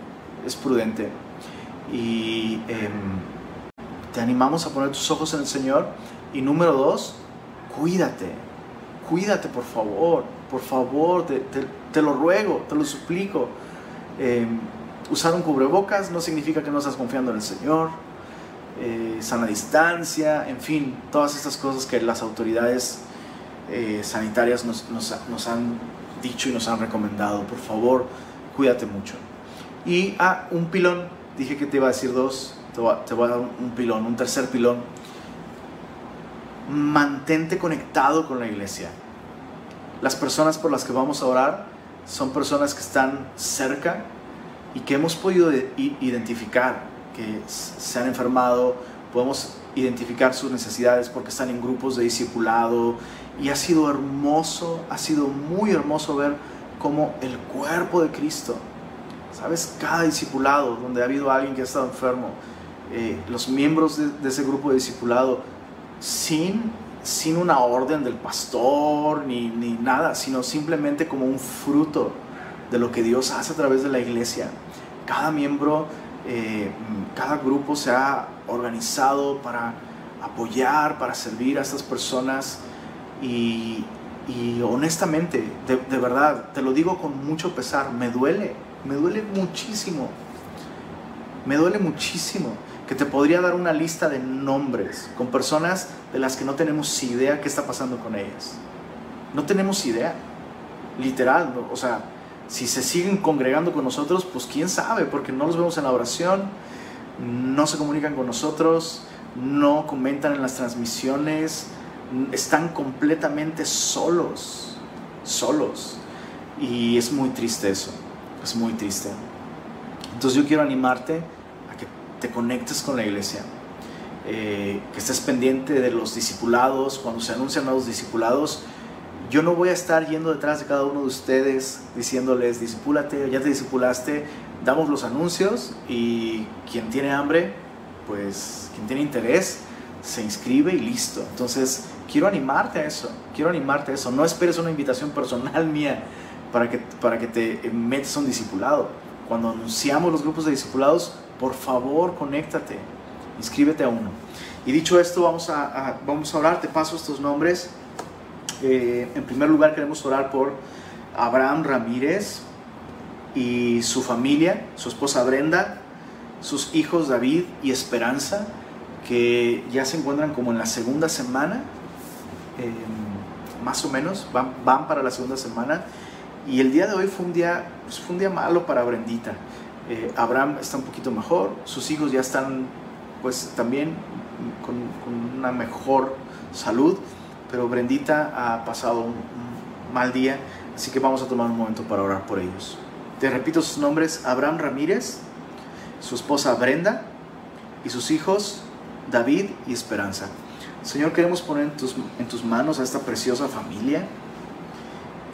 es prudente. Y em, te animamos a poner tus ojos en el Señor. Y número dos, cuídate, cuídate por favor, por favor, te, lo ruego, te lo suplico. Em, usar un cubrebocas no significa que no estás confiando en el Señor eh, sana distancia, en fin, todas estas cosas que las autoridades eh, sanitarias nos, nos, han dicho y nos han recomendado. Por favor, cuídate mucho. Y, ah, un pilón, dije que te iba a decir dos, te voy a, dar un pilón, un tercer pilón. Mantente conectado con la iglesia. Las personas por las que vamos a orar son personas que están cerca y que hemos podido identificar que se han enfermado, podemos identificar sus necesidades porque están en grupos de discipulado y ha sido hermoso, ha sido muy hermoso ver cómo el cuerpo de Cristo, sabes, cada discipulado donde ha habido alguien que ha estado enfermo, eh, los miembros de, ese grupo de discipulado, sin, sin una orden del pastor ni, ni nada, sino simplemente como un fruto de lo que Dios hace a través de la iglesia. Cada miembro eh, cada grupo se ha organizado para apoyar, para servir a estas personas y, honestamente, de, verdad, te lo digo con mucho pesar, me duele, me duele muchísimo, me duele muchísimo que te podría dar una lista de nombres con personas de las que no tenemos idea qué está pasando con ellas. No tenemos idea, literal, o sea, si se siguen congregando con nosotros, pues quién sabe, porque no los vemos en la oración, no se comunican con nosotros, no comentan en las transmisiones, están completamente solos, solos. Y es muy triste eso, es muy triste. Entonces yo quiero animarte a que te conectes con la iglesia, eh, que estés pendiente de los discipulados, cuando se anuncian nuevos discipulados, yo no voy a estar yendo detrás de cada uno de ustedes diciéndoles, disipúlate, ya te disipulaste, damos los anuncios y quien tiene hambre, pues quien tiene interés, se inscribe y listo. Entonces, quiero animarte a eso, quiero animarte a eso. No esperes una invitación personal (laughs) mía para que, para que te metas a un discipulado. Cuando anunciamos los grupos de discipulados, por favor, conéctate, inscríbete a uno. Y dicho esto, vamos a, a vamos a orar, te paso estos nombres. Eh, en primer lugar queremos orar por Abraham Ramírez y su familia, su esposa Brenda, sus hijos David y Esperanza, que ya se encuentran como en la segunda semana, em, más o menos, van, van, para la segunda semana. Y el día de hoy fue un día, pues, fue un día malo para Brendita. Eh, Abraham está un poquito mejor, sus hijos ya están pues también con, una mejor salud pero Brendita ha pasado un, mal día, así que vamos a tomar un momento para orar por ellos. Te repito sus nombres, Abraham Ramírez, su esposa Brenda y sus hijos David y Esperanza. Señor, queremos poner en tus, en tus manos a esta preciosa familia.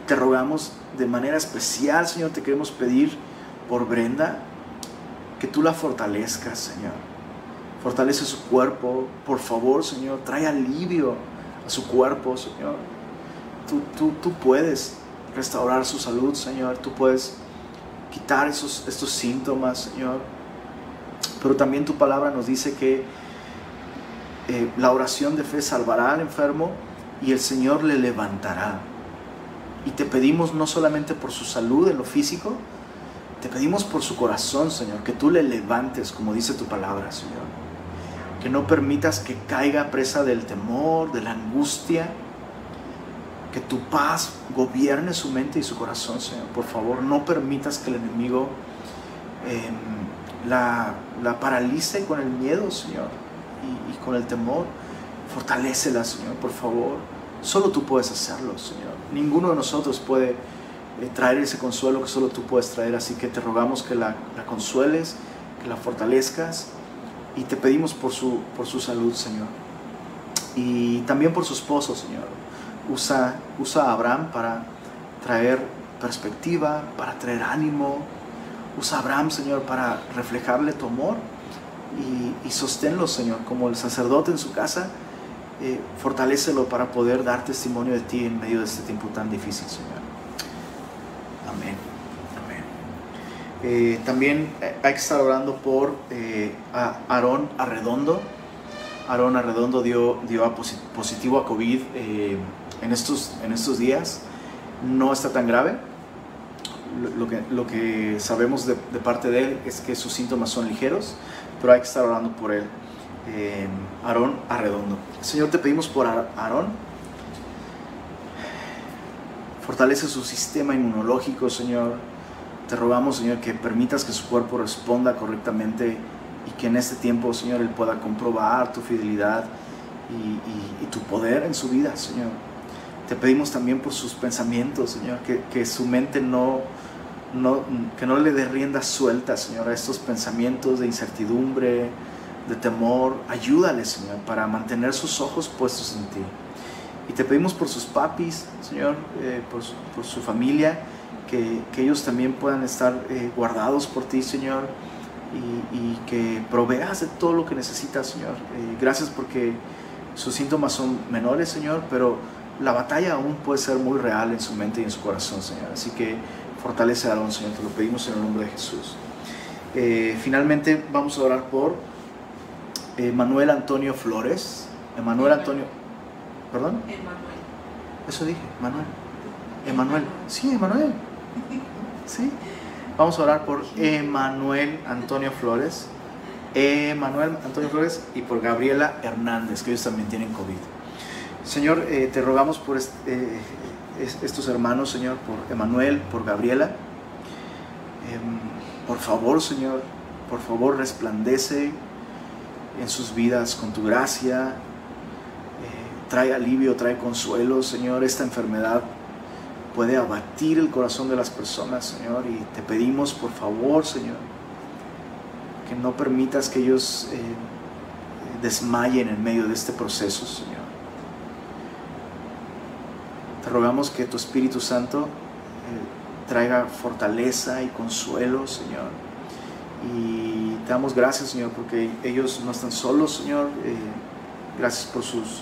Te rogamos de manera especial, Señor, te queremos pedir por Brenda, que tú la fortalezcas, Señor. Fortalece su cuerpo, por favor, Señor, trae alivio a su cuerpo, Señor. Tú, tú, tú puedes restaurar su salud, Señor. Tú puedes quitar esos, estos síntomas, Señor. Pero también tu palabra nos dice que eh, la oración de fe salvará al enfermo y el Señor le levantará. Y te pedimos no solamente por su salud en lo físico, te pedimos por su corazón, Señor, que tú le levantes, como dice tu palabra, Señor. Que no permitas que caiga presa del temor, de la angustia. Que tu paz gobierne su mente y su corazón, Señor. Por favor, no permitas que el enemigo em, la, la paralice con el miedo, Señor, y, y con el temor. Fortalécela, Señor, por favor. Solo tú puedes hacerlo, Señor. Ninguno de nosotros puede eh, traer ese consuelo que solo tú puedes traer. Así que te rogamos que la, la, consueles, que la fortalezcas y te pedimos por su, por su salud, Señor. Y también por su esposo, Señor. Usa, usa a Abraham para traer perspectiva, para traer ánimo. Usa a Abraham, Señor, para reflejarle tu amor y, y sosténlo, Señor, como el sacerdote en su casa eh, para poder dar testimonio de ti en medio de este tiempo tan difícil, Señor. Amén. Amén. Eh, también eh, hay que estar orando por eh, Aarón Arredondo. Aarón Arredondo dio, dio positivo a COVID eh, en, estos, en estos días. No está tan grave. Lo que, lo que sabemos de, de parte de él es que sus síntomas son ligeros, pero hay que estar orando por él eh, Aarón Arredondo. Señor, te pedimos por Aarón. Fortalece su sistema inmunológico, Señor. Te rogamos, Señor, que permitas que su cuerpo responda correctamente y que en este tiempo, Señor, Él pueda comprobar tu fidelidad y, tu poder en su vida, Señor. Te pedimos también por sus pensamientos, Señor, que, su mente no, no, que no le dé rienda suelta, Señor, a estos pensamientos de incertidumbre, de temor. Ayúdale, Señor, para mantener sus ojos puestos en ti. Y te pedimos por sus papis, Señor, eh, por, su, por, su, familia, que, que, ellos también puedan estar eh, guardados por ti, Señor, y, y, que proveas de todo lo que necesitas, Señor. Eh, gracias porque sus síntomas son menores, Señor, pero la batalla aún puede ser muy real en su mente y en su corazón, Señor. Así que fortalece a Señor, te lo pedimos en el nombre de Jesús. Eh, finalmente vamos a orar por Manuel Antonio Flores. Emanuel Antonio. ¿Perdón? Emanuel. Eso dije, Manuel. Emanuel. Sí, Emanuel. Sí. Vamos a orar por Emanuel Antonio Flores. Emanuel Antonio Flores y por Gabriela Hernández, que ellos también tienen COVID. Señor, eh, te rogamos por eh, estos hermanos, Señor, por Emanuel, por Gabriela. Eh, por favor, Señor, por favor, resplandece en sus vidas con tu gracia. Eh, trae alivio, trae consuelo, Señor. Esta enfermedad puede abatir el corazón de las personas, Señor. Y te pedimos, por favor, Señor, que no permitas que ellos eh, desmayen en medio de este proceso, Señor. Te rogamos que tu Espíritu Santo eh, traiga fortaleza y consuelo, Señor. Y te damos gracias, Señor, porque ellos no están solos, Señor. Eh, gracias por sus,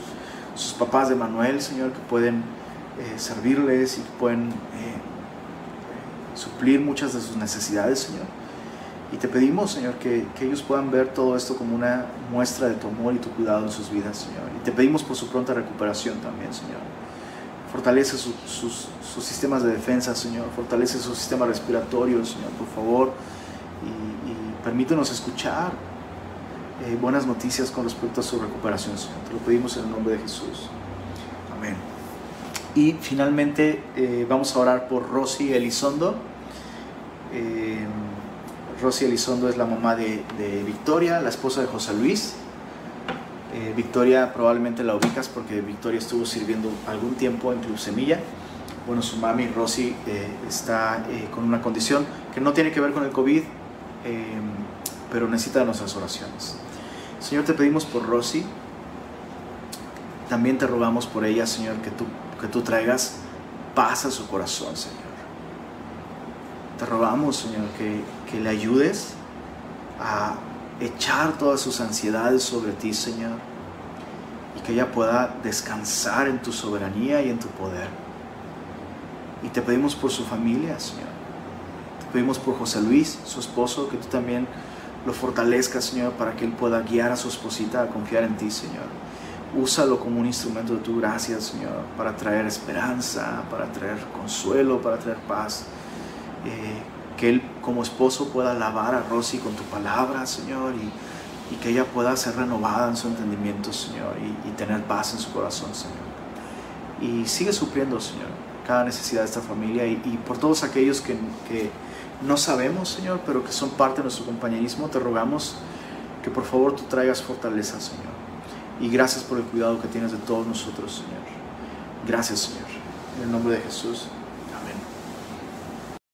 sus, papás de Manuel, Señor, que pueden eh, servirles y que pueden eh, suplir muchas de sus necesidades, Señor. Y te pedimos, Señor, que, ellos puedan ver todo esto como una muestra de tu amor y tu cuidado en sus vidas, Señor. Y te pedimos por su pronta recuperación también, Señor. Fortalece su, sus, sus sistemas de defensa, Señor. Fortalece su sistema respiratorio, Señor, por favor. Permítenos escuchar eh, buenas noticias con respecto a su recuperación, Señor. Te lo pedimos en el nombre de Jesús. Amén. Y finalmente eh, vamos a orar por Rosy Elizondo. Eh, Rosy Elizondo es la mamá de, de, Victoria, la esposa de José Luis. Eh, Victoria probablemente la ubicas porque Victoria estuvo sirviendo algún tiempo en Club Semilla. Bueno, su mami Rosy está con una condición que no tiene que ver con el COVID, eh, pero necesita nuestras oraciones. Señor, te pedimos por Rosy. También te rogamos por ella, Señor, que tú, que tú traigas paz a su corazón, Señor. Te rogamos, Señor, que, que le ayudes a echar todas sus ansiedades sobre ti, Señor, y que ella pueda descansar en tu soberanía y en tu poder. Y te pedimos por su familia, Señor. Pedimos por José Luis, su esposo, que tú también lo fortalezcas, Señor, para que él pueda guiar a su esposita a confiar en ti, Señor. Úsalo como un instrumento de tu gracia, Señor, para traer esperanza, para traer consuelo, para traer paz. Eh, que Él como esposo pueda alabar a Rosy con tu palabra, Señor, y, que ella pueda ser renovada en su entendimiento, Señor, y, tener paz en su corazón, Señor. Y sigue supliendo, Señor, cada necesidad de esta familia y, por todos aquellos que, que no sabemos, Señor, pero que son parte de nuestro compañerismo, te rogamos que por favor tú traigas fortaleza, Señor. Y gracias por el cuidado que tienes de todos nosotros, Señor. Gracias, Señor. En el nombre de Jesús.